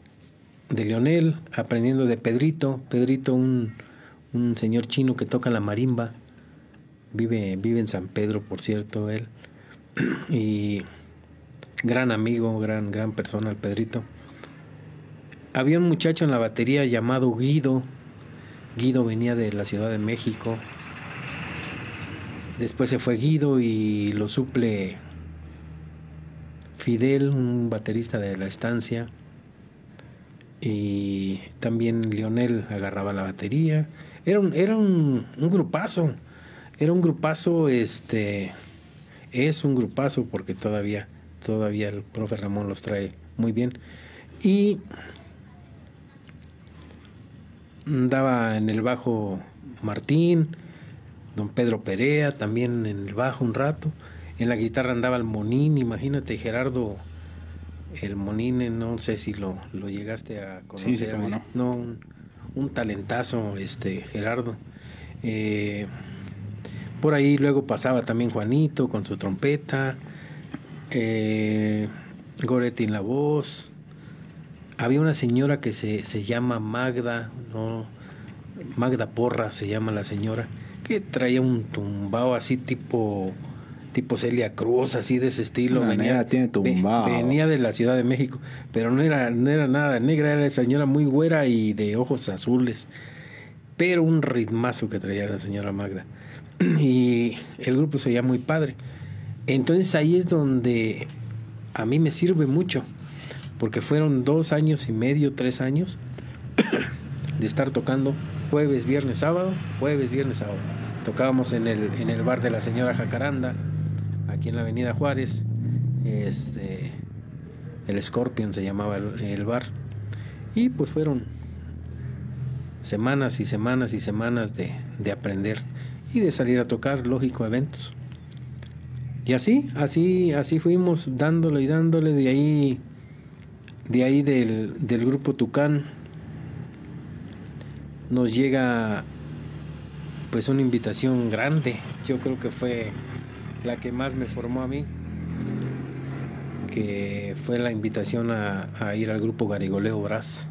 de Leonel, aprendiendo de Pedrito, Pedrito un, un señor chino que toca la marimba, vive, vive en San Pedro, por cierto, él, y gran amigo, gran, gran persona el Pedrito. Había un muchacho en la batería llamado Guido. Guido venía de la Ciudad de México. Después se fue Guido y lo suple Fidel, un baterista de la estancia. Y también Lionel agarraba la batería. Era un, era un, un grupazo. Era un grupazo, este. Es un grupazo porque todavía, todavía el profe Ramón los trae muy bien. Y andaba en el bajo Martín, don Pedro Perea, también en el bajo un rato. En la guitarra andaba el Monín, imagínate, Gerardo, el Monín, eh, no sé si lo, lo llegaste a conocer. Sí, sí, no. un, un talentazo, este, Gerardo. Eh, por ahí luego pasaba también Juanito con su trompeta, eh, Goretti en la voz. Había una señora que se, se llama Magda, no, Magda Porra se llama la señora, que traía un tumbao así tipo tipo Celia Cruz, así de ese estilo. Tiene venía de la Ciudad de México, pero no era, no era nada negra, era señora muy güera y de ojos azules. Pero un ritmazo que traía la señora Magda. [CLEARS THROAT] Y el grupo se oía muy padre. Entonces ahí es donde a mí me sirve mucho, porque fueron dos años y medio, tres años [CLEARS THROAT] de estar tocando jueves, viernes, sábado, jueves, viernes, sábado. Tocábamos en el, en el bar de la señora Jacaranda, aquí en la avenida Juárez. Este, el Scorpion se llamaba el, el bar. Y pues fueron semanas y semanas y semanas de, de aprender y de salir a tocar, lógico, eventos. Y así, así, así fuimos dándole y dándole de ahí, de ahí del, del grupo Tucán. Nos llega pues una invitación grande. Yo creo que fue la que más me formó a mí. Que fue la invitación a, a ir al grupo Garigoleo Brás.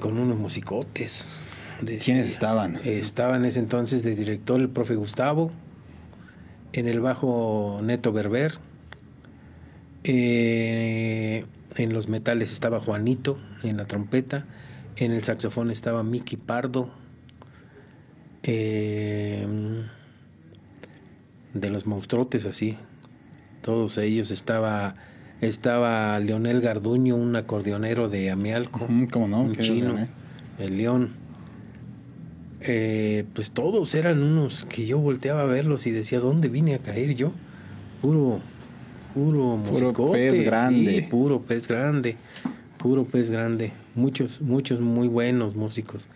Con unos musicotes. ¿Quiénes estaban? Estaba en ese entonces de director el profe Gustavo. En el bajo Neto Berber. Eh, en los metales estaba Juanito en la trompeta. En el saxofón estaba Miki Pardo. Eh, de los monstruotes así. Todos ellos estaba estaba Leonel Garduño, un acordeonero de Amialco ¿Cómo no? un chino, bien, ¿eh? el león. Eh, pues todos eran unos que yo volteaba a verlos y decía, ¿dónde vine a caer yo? Puro, puro, musicote, pez grande. sí, puro pez grande, puro pez grande. Muchos, muchos muy buenos músicos.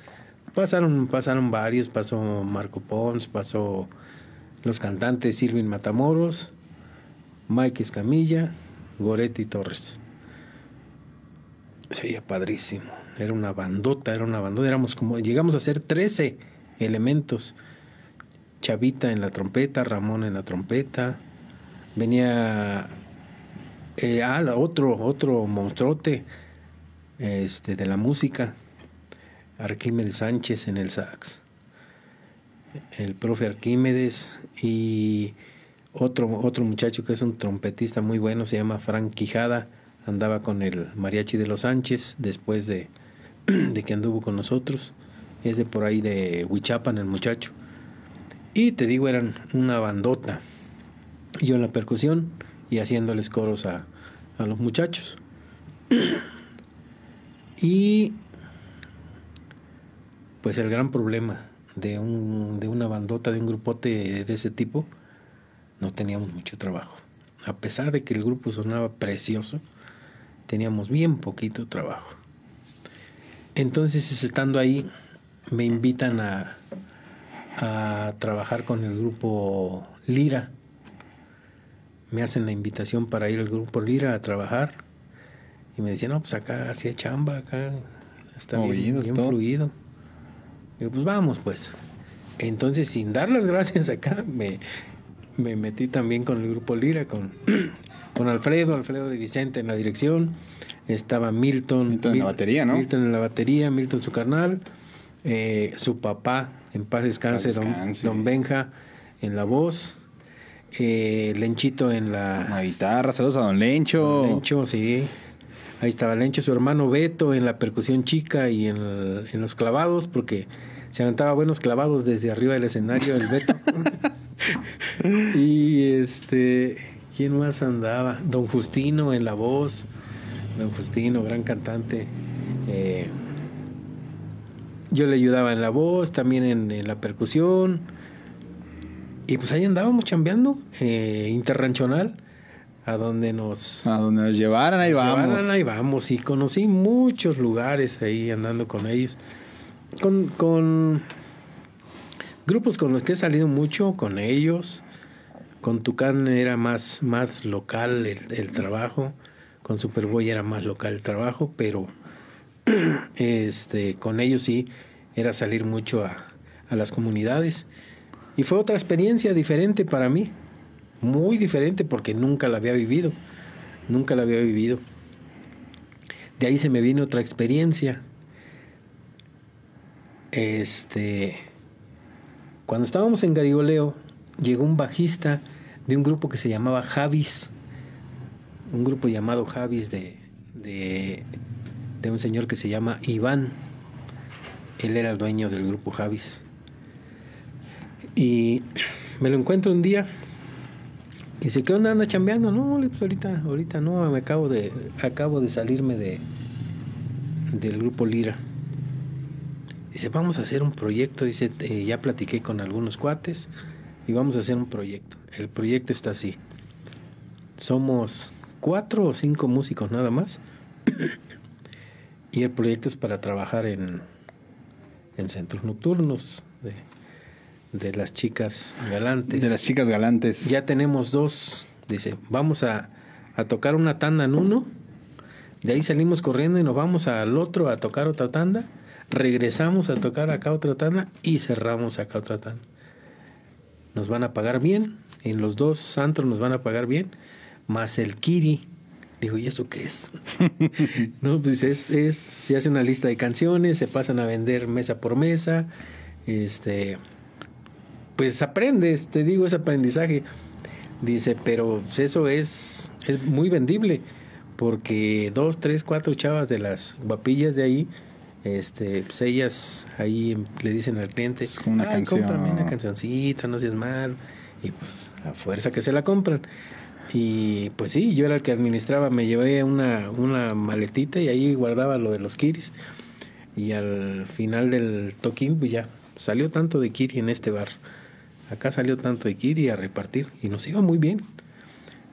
Pasaron, pasaron varios, pasó Marco Pons, pasó los cantantes Irving Matamoros, Mike Escamilla, Goretti Torres. Se oía padrísimo. Era una bandota, era una bandota. Éramos como, llegamos a ser 13 elementos. Chavita en la trompeta, Ramón en la trompeta. Venía eh, ah, otro, otro monstruote este, de la música. Arquímedes Sánchez en el sax. El profe Arquímedes y otro, otro muchacho que es un trompetista muy bueno, se llama Frank Quijada, andaba con el mariachi de los Sánchez después de, [CLEARS THROAT] de que anduvo con nosotros. Es de por ahí de Huichapan el muchacho. Y te digo, eran una bandota. Yo en la percusión y haciéndoles coros a, a los muchachos. [CLEARS THROAT] Y pues el gran problema de, un, de una bandota, de un grupote de ese tipo, no teníamos mucho trabajo. A pesar de que el grupo sonaba precioso, teníamos bien poquito trabajo. Entonces, estando ahí, me invitan a, a trabajar con el grupo Lira. Me hacen la invitación para ir al grupo Lira a trabajar. Y me decían, no, pues acá hacía chamba, acá está bien, Movidos, bien todo. fluido. Digo, pues vamos, pues. Entonces, sin dar las [LAUGHS] gracias acá, me, me metí también con el grupo Lira, con, [CLEARS THROAT] con Alfredo, Alfredo de Vicente en la dirección. Estaba Milton. Milton en la batería, ¿no? Milton en la batería, Milton su carnal. eh, su papá, en paz descanse, Paz don- descanse. Don, Benja en la voz. eh, Lenchito en la, La guitarra, saludos a Don Lencho. Lencho, sí. Ahí estaba Lencho, su hermano Beto en la percusión chica y en, el- en los clavados, porque se aventaba buenos clavados desde arriba del escenario el Beto. [LAUGHS] y este, ¿quién más andaba? Don Justino en la voz. Don Justino, gran cantante. Eh, yo le ayudaba en la voz, también en, en la percusión. Y pues ahí andábamos chambeando, eh, interranchonal, a donde nos, A donde nos llevaran, ahí nos vamos. llevaran, ahí vamos. Y conocí muchos lugares ahí andando con ellos. Con, con grupos con los que he salido mucho, con ellos. Con Tucán era más, más local el, el trabajo. Con Superboy era más local el trabajo, pero [CLEARS THROAT] este, con ellos sí era salir mucho a, a las comunidades. Y fue otra experiencia diferente para mí. Muy diferente porque nunca la había vivido. Nunca la había vivido. De ahí se me vino otra experiencia. Este. Cuando estábamos en Garigoleo, llegó un bajista de un grupo que se llamaba Javis, un grupo llamado Javis de, de, un señor que se llama Iván. Él era el dueño del grupo Javis. Y me lo encuentro un día y dice, ¿qué onda? ¿Anda chambeando? No, pues ahorita, ahorita no, me acabo de, acabo de salirme de, del grupo Lira. Dice, vamos a hacer un proyecto. Dice, "eh, ya platiqué con algunos cuates y vamos a hacer un proyecto. El proyecto está así. Somos cuatro o cinco músicos nada más. [COUGHS] y el proyecto es para trabajar en, en centros nocturnos de, de las chicas galantes. De las chicas galantes. Ya tenemos dos. Dice, vamos a, a tocar una tanda en uno. De ahí salimos corriendo y nos vamos al otro a tocar otra tanda. Regresamos a tocar acá otra tanda y cerramos acá otra tanda. Nos van a pagar bien. En los dos santos nos van a pagar bien. Más el Kiri. Digo, ¿y eso qué es? [LAUGHS] no, pues es, es, se hace una lista de canciones, se pasan a vender mesa por mesa. Este, pues aprendes, te digo, es aprendizaje. Dice, pero eso es, es muy vendible, porque dos, tres, cuatro chavas de las guapillas de ahí, este, pues ellas ahí le dicen al cliente, Es como una "Ay, canción". cómprame una cancioncita, no seas mal. Y pues a fuerza que se la compran. Y pues sí, yo era el que administraba, me llevé una, una maletita y ahí guardaba lo de los kiris. Y al final del toquín, pues ya salió tanto de kiri en este bar. Acá salió tanto de kiri a repartir y nos iba muy bien.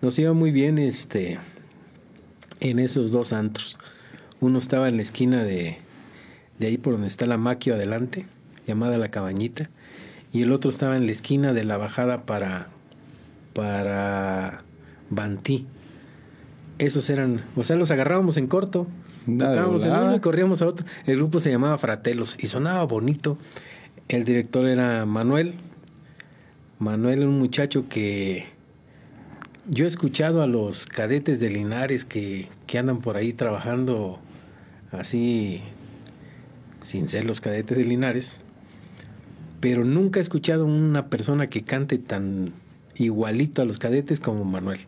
Nos iba muy bien este en esos dos antros. Uno estaba en la esquina de, de ahí por donde está la maquio adelante, llamada La Cabañita, y el otro estaba en la esquina de la bajada para para Bantí. Esos eran, o sea, los agarrábamos en corto, tocábamos en uno y corríamos a otro. El grupo se llamaba Fratelos y sonaba bonito. El director era Manuel. Manuel era un muchacho que yo he escuchado a los cadetes de Linares que, que andan por ahí trabajando así, sin ser los cadetes de Linares, pero nunca he escuchado una persona que cante tan igualito a los cadetes como Manuel.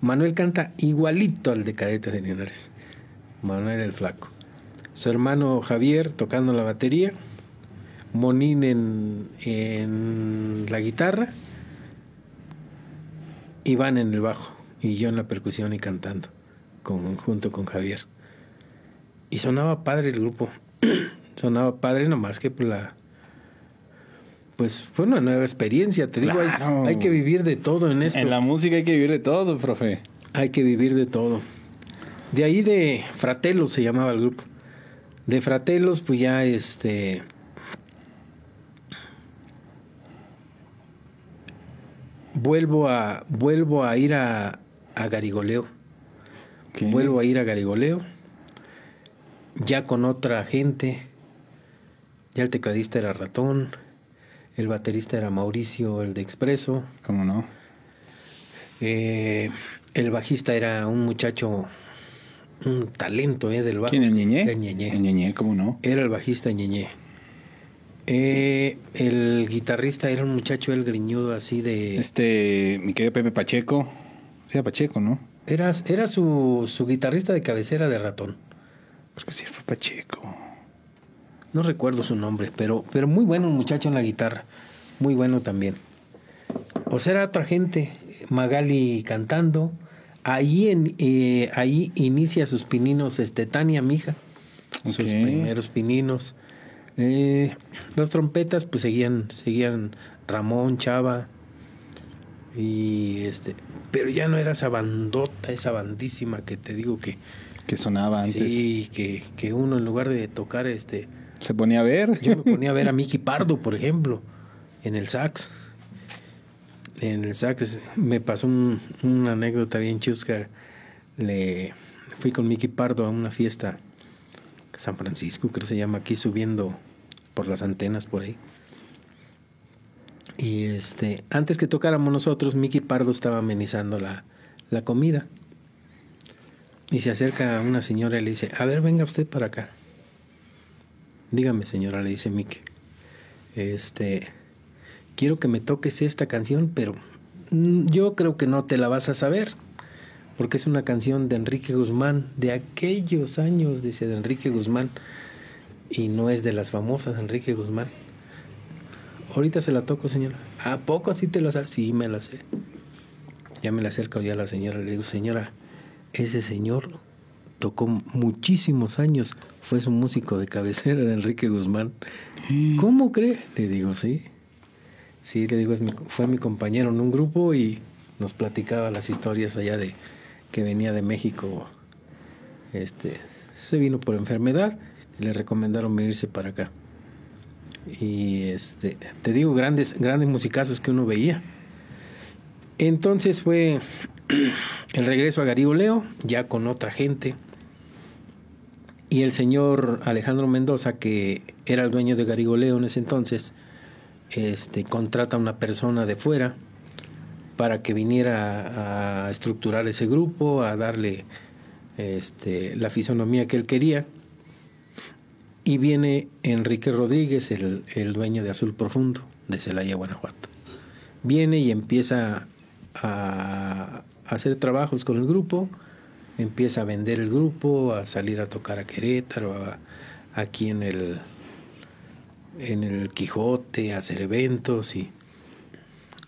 Manuel canta igualito al de cadetes de Linares. Manuel el Flaco. Su hermano Javier tocando la batería. Monín en, en la guitarra. Iván en el bajo. Y yo en la percusión y cantando. Con, junto con Javier. Y sonaba padre el grupo. [CLEARS THROAT] sonaba padre nomás que por la... Pues fue una nueva experiencia, te digo, hay- hay, que vivir de todo en esto. En la música hay que vivir de todo, profe. Hay que vivir de todo. De ahí de Fratellos se llamaba el grupo. De Fratellos, pues ya este. Vuelvo a, vuelvo a ir a, a Garigoleo. Vuelvo a ir a Garigoleo. Ya con otra gente. Ya el tecladista era Ratón. El baterista era Mauricio, el de Expreso. ¿Cómo no? Eh, el bajista era un muchacho, un talento eh, del bajo. ¿Quién, el Ñeñé? El Ñeñé. El Ñeñé, ¿cómo no? Era el bajista Ñeñé. Eh, el guitarrista era un muchacho, el griñudo así de... Este, mi querido Pepe Pacheco. Era Pacheco, ¿no? Era, era su, su guitarrista de cabecera de ratón. Creo que sí, fue Pacheco. No recuerdo su nombre, pero, pero muy bueno un muchacho en la guitarra. Muy bueno también. O sea, era otra gente. Magali cantando. Ahí, en, eh, ahí inicia sus pininos este, Tania, mija. Sus Ok. primeros pininos. Eh, los trompetas, pues seguían, seguían Ramón, Chava. Y este. Pero ya no era esa bandota, esa bandísima que te digo que. Que sonaba antes. Sí, que, que uno en lugar de tocar este. Se ponía a ver. Yo me ponía a ver a Mickey Pardo, por ejemplo, en el sax. En el sax me pasó un- una anécdota bien chusca. Le fui con Mickey Pardo a una fiesta San Francisco, creo que se llama aquí subiendo por las antenas por ahí. Y este, antes que tocáramos nosotros, Mickey Pardo estaba amenizando la, la comida. Y se acerca una señora y le dice, a ver, venga usted para acá. Dígame, señora, le dice Mickey. Este, quiero que me toques esta canción, pero mm, yo creo que no te la vas a saber, porque es una canción de Enrique Guzmán, de aquellos años, dice de Enrique Guzmán, y no es de las famosas de Enrique Guzmán. Ahorita se la toco, señora. ¿A poco así te la sabes? Sí, me la sé. Ya me la acerco ya a la señora, le digo, señora, ese señor tocó muchísimos años, fue su músico de cabecera de Enrique Guzmán. ¿Cómo cree? Le digo, sí. Sí, le digo, es mi- fue mi compañero en un grupo y nos platicaba las historias allá de que venía de México. Este, se vino por enfermedad y le recomendaron venirse para acá. Y este, te digo, grandes, grandes musicazos que uno veía. Entonces fue [CLEARS THROAT] el regreso a Garigoleo, ya con otra gente. Y el señor Alejandro Mendoza, que era el dueño de Garigoleo en ese entonces, este, contrata a una persona de fuera para que viniera a estructurar ese grupo, a darle este, la fisonomía que él quería. Y viene Enrique Rodríguez, el, el dueño de Azul Profundo, de Celaya, Guanajuato. Viene y empieza a hacer trabajos con el grupo, empieza a vender el grupo, a salir a tocar a Querétaro, aquí en el, en el Quijote, a hacer eventos y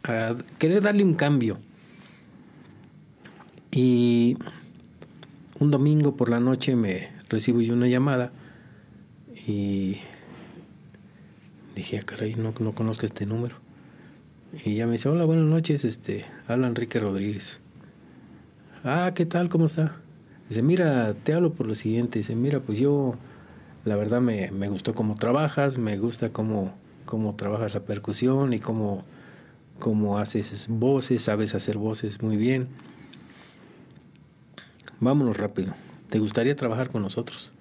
a querer darle un cambio. Y un domingo por la noche me recibo yo una llamada y dije, ah, caray, no, no conozco este número. Y ella me dice, hola, buenas noches, este, habla Enrique Rodríguez. Ah, ¿qué tal? ¿Cómo está? Dice, mira, te hablo por lo siguiente. Dice, mira, pues yo, la verdad me, me gustó cómo trabajas, me gusta cómo, cómo trabajas la percusión y cómo, cómo haces voces, sabes hacer voces muy bien. Vámonos rápido. ¿Te gustaría trabajar con nosotros?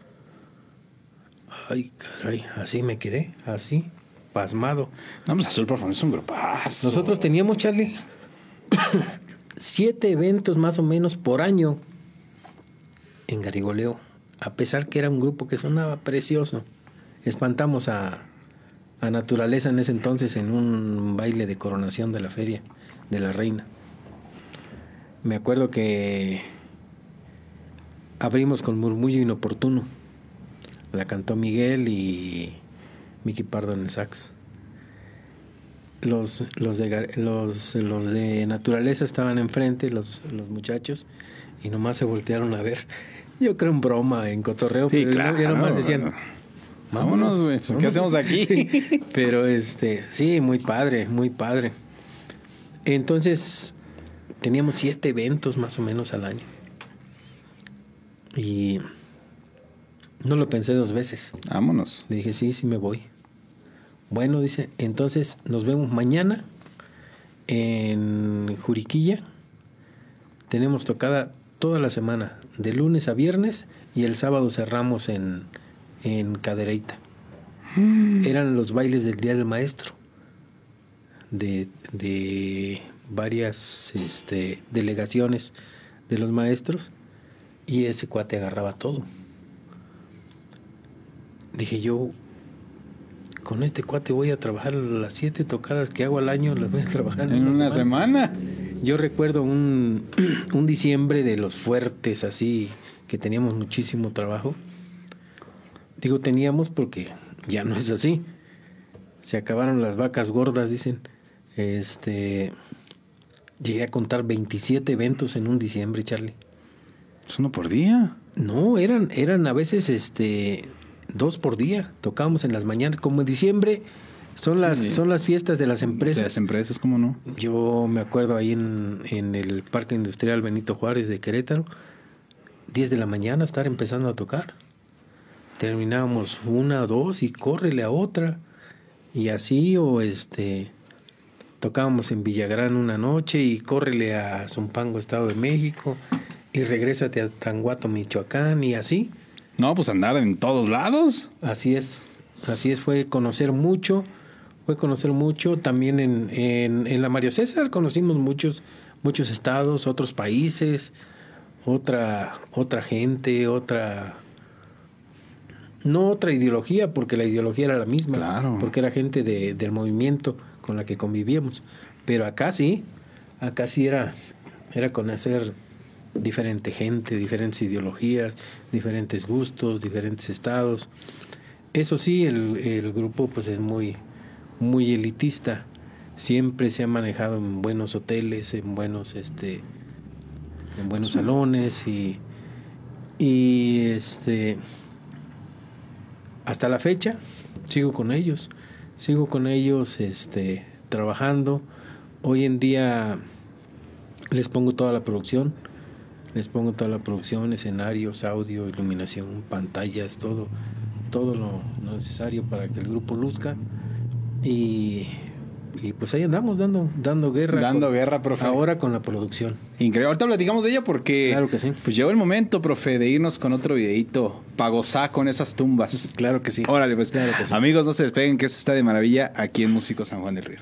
Ay, caray, así me quedé, así, pasmado. Vamos a Azul Profundo, es un grupazo. Nosotros teníamos, Charlie, siete eventos más o menos por año en Garigoleo, a pesar que era un grupo que sonaba precioso. Espantamos a, a Naturaleza en ese entonces en un baile de coronación de la feria de la reina. Me acuerdo que abrimos con Murmullo Inoportuno. La cantó Miguel y Mickey Pardo en el sax los, los, de, los, los de naturaleza estaban enfrente, los, los muchachos, y nomás se voltearon a ver. Yo creo en broma, en cotorreo, Sí, pero claro. ya nomás decían, Vámonos, güey. pues, ¿Qué vámonos". hacemos aquí? [LAUGHS] Pero este, sí, muy padre, muy padre. Entonces, teníamos siete eventos más o menos al año. Y no lo pensé dos veces. Vámonos. Le dije, sí, sí me voy. Bueno, dice, entonces nos vemos mañana en Juriquilla. Tenemos tocada toda la semana, de lunes a viernes, y el sábado cerramos en, en Cadereyta. Eran los bailes del Día del Maestro, de, de varias este, delegaciones de los maestros, y ese cuate agarraba todo. Dije yo, con este cuate voy a trabajar las siete tocadas que hago al año, las voy a trabajar En una semana. Yo recuerdo un, [CLEARS THROAT] un diciembre de los fuertes, así, que teníamos muchísimo trabajo. Digo teníamos porque ya no es así. Se acabaron las vacas gordas, dicen. Este, llegué a contar 27 eventos en un diciembre, Charlie. Es uno por día. No, eran, eran a veces este dos por día. Tocábamos en las mañanas. Como en diciembre son las, Sí. son las fiestas de las De empresas. las empresas, ¿cómo no? Yo me acuerdo ahí en, en el Parque Industrial Benito Juárez de Querétaro, 10 de la mañana estar empezando a tocar. Terminábamos una dos y córrele a otra. Y así, o este, tocábamos en Villagrán una noche y córrele a Zumpango, Estado de México, y regrésate a Tanguato, Michoacán, y así. No, pues andar en todos lados. Así es, así es, fue conocer mucho, fue conocer mucho. También en, en, en la Mario César conocimos muchos, muchos estados, otros países, otra, otra gente, otra, no otra ideología, porque la ideología era la misma, Claro. porque era gente de- del movimiento con la que convivíamos. Pero acá sí, acá sí era, era conocer diferente gente, diferentes ideologías, diferentes gustos, diferentes estados. Eso sí, el, el grupo pues es muy, muy elitista. Siempre se ha manejado en buenos hoteles, en buenos, este, en buenos salones y, y este, hasta la fecha sigo con ellos, sigo con ellos, este, trabajando. Hoy en día les pongo toda la producción, les pongo toda la producción, escenarios, audio, iluminación, pantallas, todo, todo lo necesario para que el grupo luzca. Y, y pues ahí andamos dando, dando guerra. Dando con- guerra, profe. Ahora con la producción. Increíble. Ahorita platicamos de ella porque. Claro que sí. Pues llegó el momento, profe, de irnos con otro videito gozar con esas tumbas. Claro que sí. Órale, pues. Claro que sí. Amigos, no se despeguen, que esto está de maravilla aquí en Músico San Juan del Río.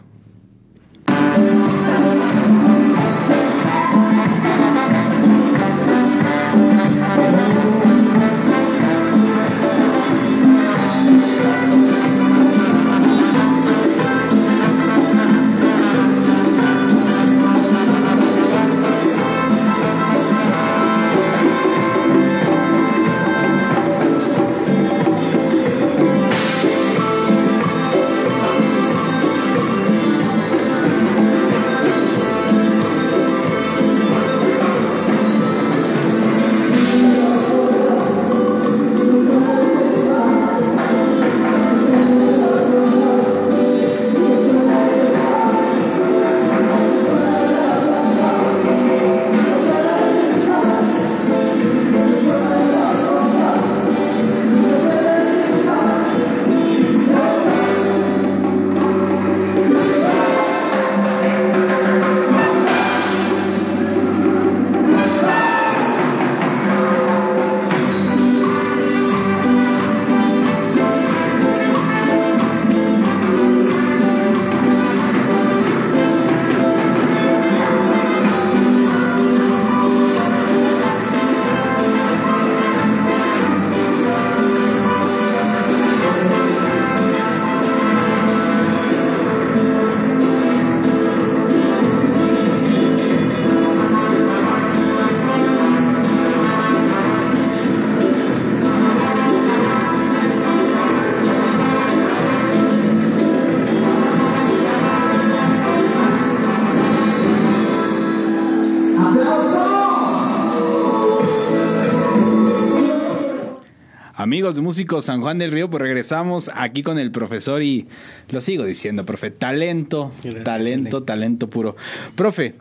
Músicos San Juan del Río, pues regresamos aquí con el profesor y lo sigo diciendo, profe, talento, Gracias, talento, talento puro. Profe,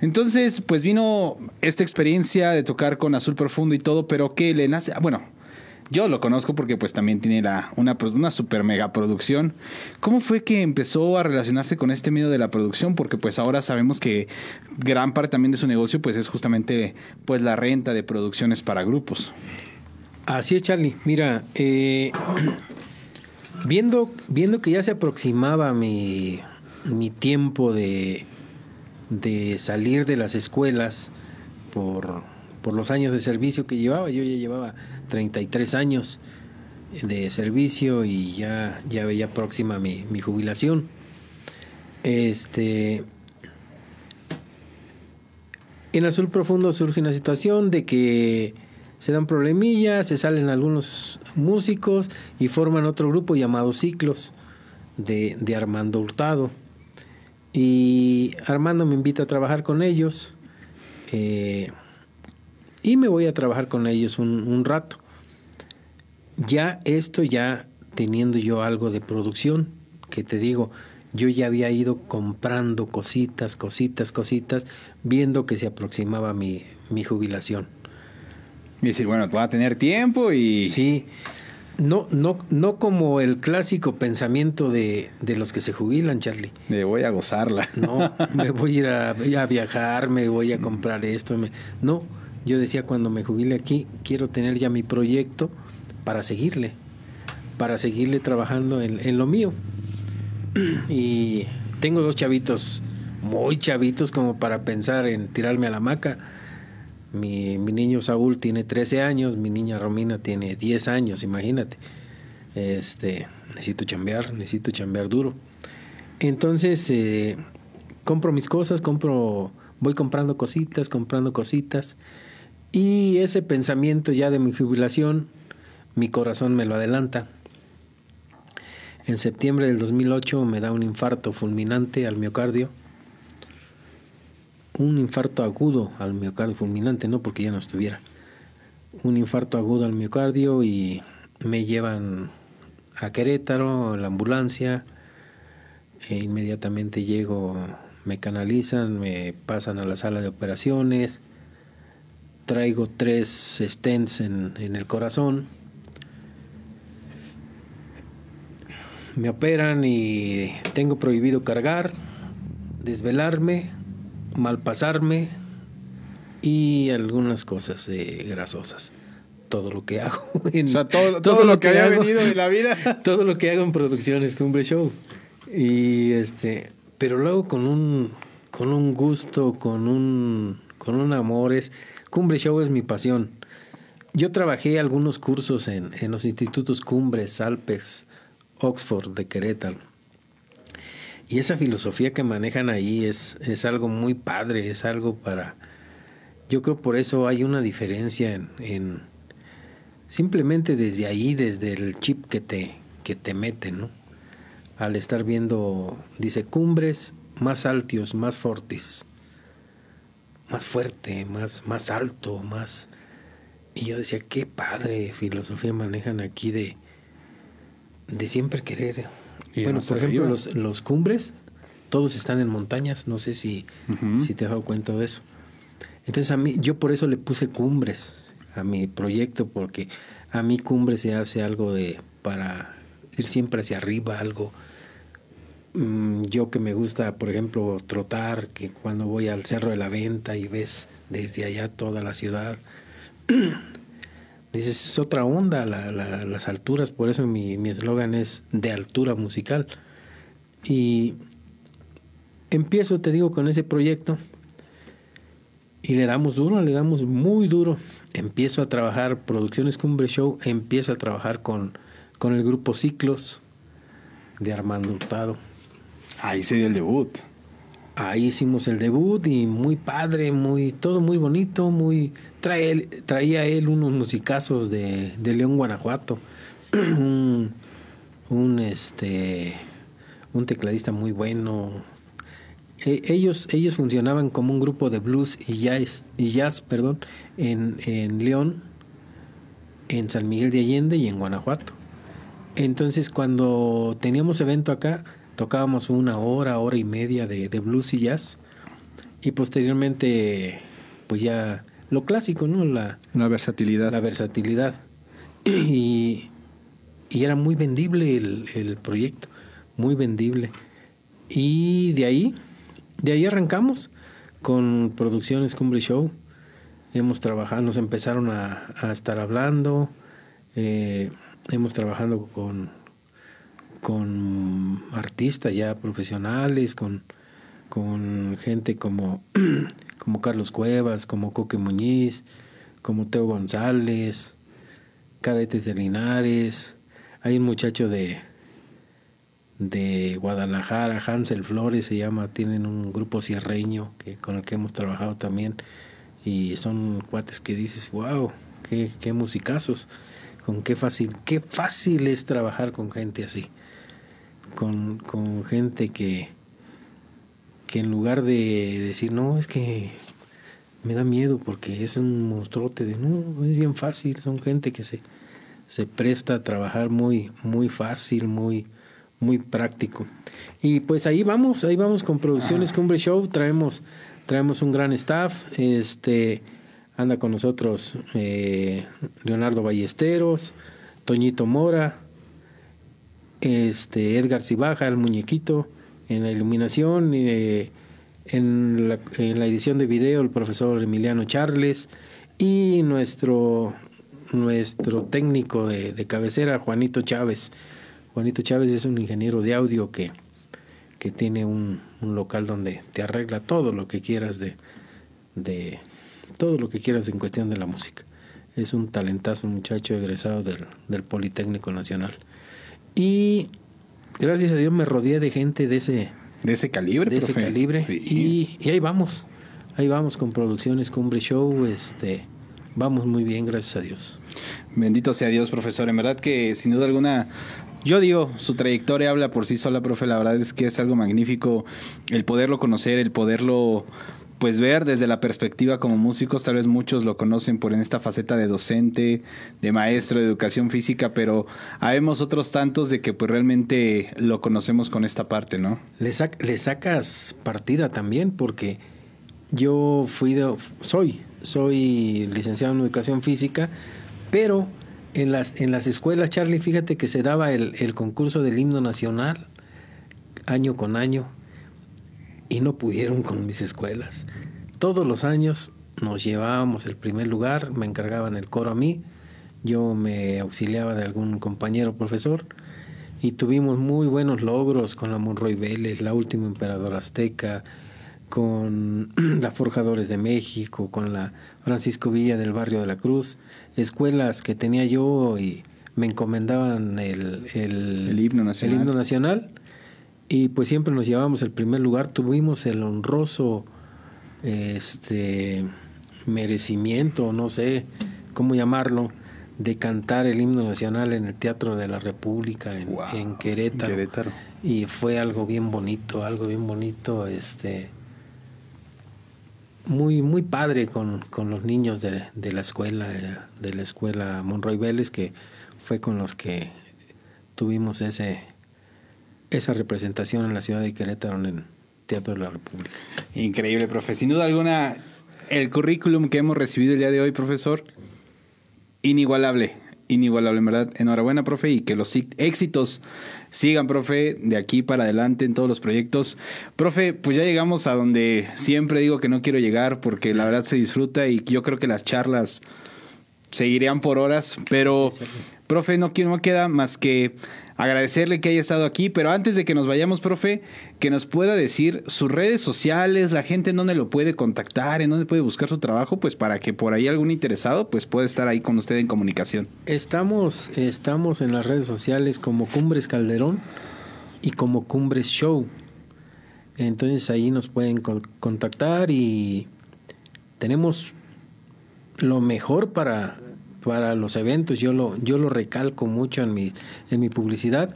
entonces pues vino esta experiencia de tocar con Azul Profundo y todo, pero ¿qué le nace? Ah, Bueno, yo lo conozco porque pues también tiene la, una, pro- una super mega producción. ¿Cómo fue que empezó a relacionarse con este medio de la producción? Porque pues ahora sabemos que gran parte también de su negocio pues es justamente pues la renta de producciones para grupos. Así es, Charlie. Mira, eh, [CLEARS THROAT] viendo, viendo que ya se aproximaba mi, mi tiempo de, de salir de las escuelas por, por los años de servicio que llevaba, yo ya llevaba 33 años de servicio y ya, ya veía próxima mi, mi jubilación. Este, en Azul Profundo surge una situación de que se dan problemillas, se salen algunos músicos y forman otro grupo llamado Ciclos de, de Armando Hurtado. Y Armando me invita a trabajar con ellos eh, y me voy a trabajar con ellos un, un rato. Ya esto, ya teniendo yo algo de producción, que te digo, yo ya había ido comprando cositas, cositas, cositas, viendo que se aproximaba mi, mi jubilación. Y decir, bueno, voy a tener tiempo y... Sí, no, no, no como el clásico pensamiento de, de los que se jubilan, Charlie. de voy a gozarla. No, me voy a ir a, a viajar, me voy a comprar esto. me- No, yo decía cuando me jubile aquí, quiero tener ya mi proyecto para seguirle, para seguirle trabajando en, en lo mío. [CLEARS THROAT] Y tengo dos chavitos, muy chavitos como para pensar en tirarme a la hamaca. Mi, mi niño Saúl tiene 13 años, mi niña Romina tiene 10 años, imagínate. Este, necesito chambear, necesito chambear duro. Entonces, eh, compro mis cosas, compro, voy comprando cositas, comprando cositas. Y ese pensamiento ya de mi jubilación, mi corazón me lo adelanta. En septiembre del 2008 me da un infarto fulminante al miocardio. Un infarto agudo al miocardio fulminante, no porque ya no estuviera. Un infarto agudo al miocardio y me llevan a Querétaro, la ambulancia. E inmediatamente llego, me canalizan, me pasan a la sala de operaciones. Traigo tres stents en, en el corazón. Me operan y tengo prohibido cargar, desvelarme, malpasarme y algunas cosas eh, grasosas. Todo lo que hago. [LAUGHS] en- O sea, todo, [LAUGHS] todo, lo que, había hago- venido de la [LAUGHS] vida. todo lo que hago en producciones Cumbre Show. Y este, pero luego con un con un gusto, con un con un amor es Cumbre Show es mi pasión. Yo trabajé algunos cursos en, en los institutos Cumbres, Alpes, Oxford de Querétaro. Y esa filosofía que manejan ahí es, es algo muy padre, es algo para... Yo creo por eso hay una diferencia en, en- simplemente desde ahí, desde el chip que te, que te meten, ¿no? Al estar viendo, dice, cumbres más altos, más fortes, más fuerte, más, más alto, más... Y yo decía, qué padre filosofía manejan aquí de, de siempre querer. Bueno, por ejemplo, los, los cumbres, todos están en montañas, no sé si, si te has dado cuenta de eso. Entonces a mí, yo por eso le puse cumbres a mi proyecto, porque a mí cumbres se hace algo de, para ir siempre hacia arriba, algo, mm, yo que me gusta, por ejemplo, trotar, que cuando voy al Cerro de la Venta y ves desde allá toda la ciudad, [CLEARS THROAT] dices, es otra onda la- la- las alturas, por eso mi mi eslogan es de altura musical. Y empiezo, te digo, con ese proyecto y le damos duro, le damos muy duro. Empiezo a trabajar Producciones Cumbre Show, empiezo a trabajar con, con el grupo Ciclos de Armando Hurtado. Ahí se dio el debut. Ahí hicimos el debut y muy padre, muy todo muy bonito, muy trae traía él unos musicazos de, de León, Guanajuato, [CLEARS THROAT] un, un, este un tecladista muy bueno. E- ellos ellos funcionaban como un grupo de blues y jazz y jazz, perdón, en, en León, en San Miguel de Allende y en Guanajuato. Entonces, cuando teníamos evento acá, tocábamos una hora, hora y media de, de blues y jazz. Y posteriormente, pues ya lo clásico, ¿no? La, La versatilidad. la versatilidad. [CLEARS THROAT] Y, y era muy vendible el, el proyecto, muy vendible. Y de ahí, de ahí arrancamos con Producciones Cumbre Show. Hemos trabajado, nos empezaron a, a estar hablando, eh, hemos trabajado con, con artistas ya profesionales, con, con gente como, [CLEARS THROAT] como Carlos Cuevas, como Coque Muñiz, como Teo González, Cadetes de Linares. Hay un muchacho de, de Guadalajara, Hansel Flores se llama, tienen un grupo cierreño que, con el que hemos trabajado también. Y son cuates que dices, wow, qué, qué musicazos, con qué fácil, qué fácil es trabajar con gente así con, con gente que, que en lugar de decir, no, es que me da miedo porque es un monstruote de, no, es bien fácil, son gente que se, se presta a trabajar muy, muy fácil, muy, muy práctico. Y pues ahí vamos, ahí vamos con Producciones Cumbre Show, traemos, traemos un gran staff, este anda con nosotros eh, Leonardo Ballesteros, Toñito Mora, este Edgar Cibaja, el muñequito, en la iluminación, eh, en, la, edición de video el profesor Emiliano Charles y nuestro, nuestro técnico de, de cabecera, Juanito Chávez. Juanito Chávez es un ingeniero de audio que, que tiene un, un local donde te arregla todo lo que quieras de, de, todo lo que quieras en cuestión de la música. Es un talentazo, un muchacho egresado del, del Politécnico Nacional. Y gracias a Dios me rodeé de gente de ese, De ese calibre, de ese calibre. Sí. Y, y ahí vamos. Ahí vamos con producciones Cumbre Show. Este, vamos muy bien, gracias a Dios. Bendito sea Dios, profesor. En verdad que sin duda alguna, yo digo, su trayectoria habla por sí sola, profe. La verdad es que es algo magnífico el poderlo conocer, el poderlo pues ver desde la perspectiva como músicos. Tal vez muchos lo conocen por en esta faceta de docente, de maestro de educación física, pero habemos otros tantos de que pues realmente lo conocemos con esta parte, ¿no? Le, sac- le sacas partida también porque yo fui de, soy, soy licenciado en educación física, pero en las, en las escuelas, Charlie, fíjate que se daba el, el concurso del himno nacional año con año y no pudieron con mis escuelas. Todos los años nos llevábamos el primer lugar, me encargaban el coro a mí, yo me auxiliaba de algún compañero profesor y tuvimos muy buenos logros con la Monroy Vélez, la última emperador azteca, con [CLEARS THROAT] la Forjadores de México, con la Francisco Villa del Barrio de la Cruz, escuelas que tenía yo y me encomendaban el, el, El himno nacional. el himno nacional y pues siempre nos llevábamos el primer lugar, tuvimos el honroso este merecimiento, no sé cómo llamarlo, de cantar el himno nacional en el Teatro de la República en, Wow, en Querétaro. Querétaro. Y fue algo bien bonito, algo bien bonito, este muy, muy padre con, con los niños de, de la escuela, de la escuela Monroy Vélez, que fue con los que tuvimos ese esa representación en la ciudad de Querétaro en el Teatro de la República. Increíble, profe. Sin duda alguna, el currículum que hemos recibido el día de hoy, profesor, inigualable. Inigualable, en verdad. Enhorabuena, profe, y que los éxitos sigan, profe, de aquí para adelante en todos los proyectos. Profe, pues ya llegamos a donde siempre digo que no quiero llegar porque la verdad se disfruta y yo creo que las charlas seguirían por horas, pero, profe, no, quiero- no queda más que agradecerle que haya estado aquí, pero antes de que nos vayamos, profe, que nos pueda decir sus redes sociales, la gente en dónde lo puede contactar, en dónde puede buscar su trabajo, pues para que por ahí algún interesado, pues pueda estar ahí con usted en comunicación. Estamos, estamos en las redes sociales como Cumbres Calderón y como Cumbres Show. Entonces ahí nos pueden con- contactar y tenemos lo mejor para, para los eventos. Yo lo, yo lo recalco mucho en mi, en mi publicidad.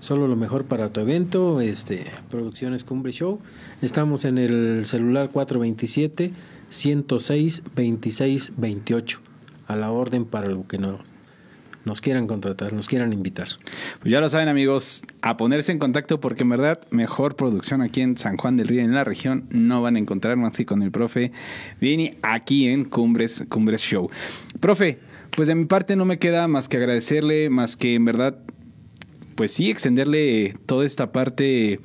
Solo lo mejor para tu evento, este, Producciones Cumbre Show. Estamos en el celular 427 106 26 28 a la orden para lo que nos, nos quieran contratar, nos quieran invitar. Pues ya lo saben amigos, a ponerse en contacto porque en verdad mejor producción aquí en San Juan del Río, en la región, no van a encontrar más que con el profe Vini aquí en Cumbres, Cumbres Show. Profe, pues de mi parte no me queda más que agradecerle, más que en verdad, pues sí, extenderle toda esta parte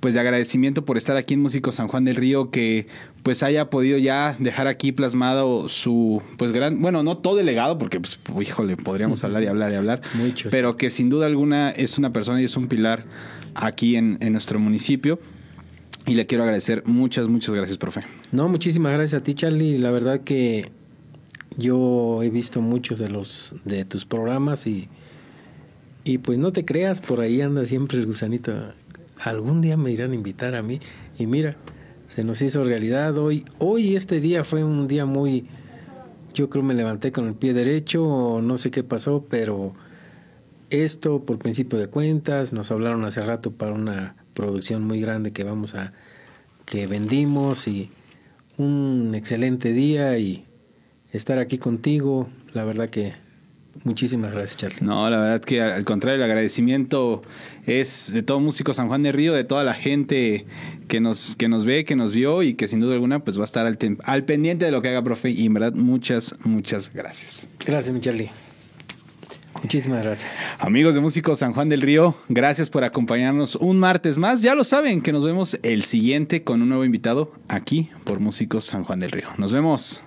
pues de agradecimiento por estar aquí en Músico San Juan del Río, que pues haya podido ya dejar aquí plasmado su pues gran, bueno, no todo el legado, porque pues híjole, podríamos hablar y hablar y hablar, Mucho. pero que sin duda alguna es una persona y es un pilar aquí en, en nuestro municipio. Y le quiero agradecer muchas, muchas gracias, profe. No, muchísimas gracias a ti, Charlie. La verdad que yo he visto muchos de los de tus programas y, y pues no te creas, por ahí anda siempre el gusanito. Algún día me irán a invitar a mí y mira, se nos hizo realidad hoy. Hoy este día fue un día muy, yo creo me levanté con el pie derecho, no sé qué pasó, pero esto por principio de cuentas, nos hablaron hace rato para una producción muy grande que vamos a, que vendimos y un excelente día y estar aquí contigo, la verdad que muchísimas gracias Charlie. No, la verdad que al contrario, el agradecimiento es de todo Músico San Juan de Río, de toda la gente que nos, que nos ve, que nos vio y que sin duda alguna pues va a estar al, al pendiente de lo que haga, profe. Y en verdad, muchas, muchas gracias. Gracias mi Charlie. Muchísimas gracias. Amigos de Músico San Juan del Río, gracias por acompañarnos un martes más. Ya lo saben que nos vemos el siguiente con un nuevo invitado aquí por Músicos San Juan del Río. Nos vemos.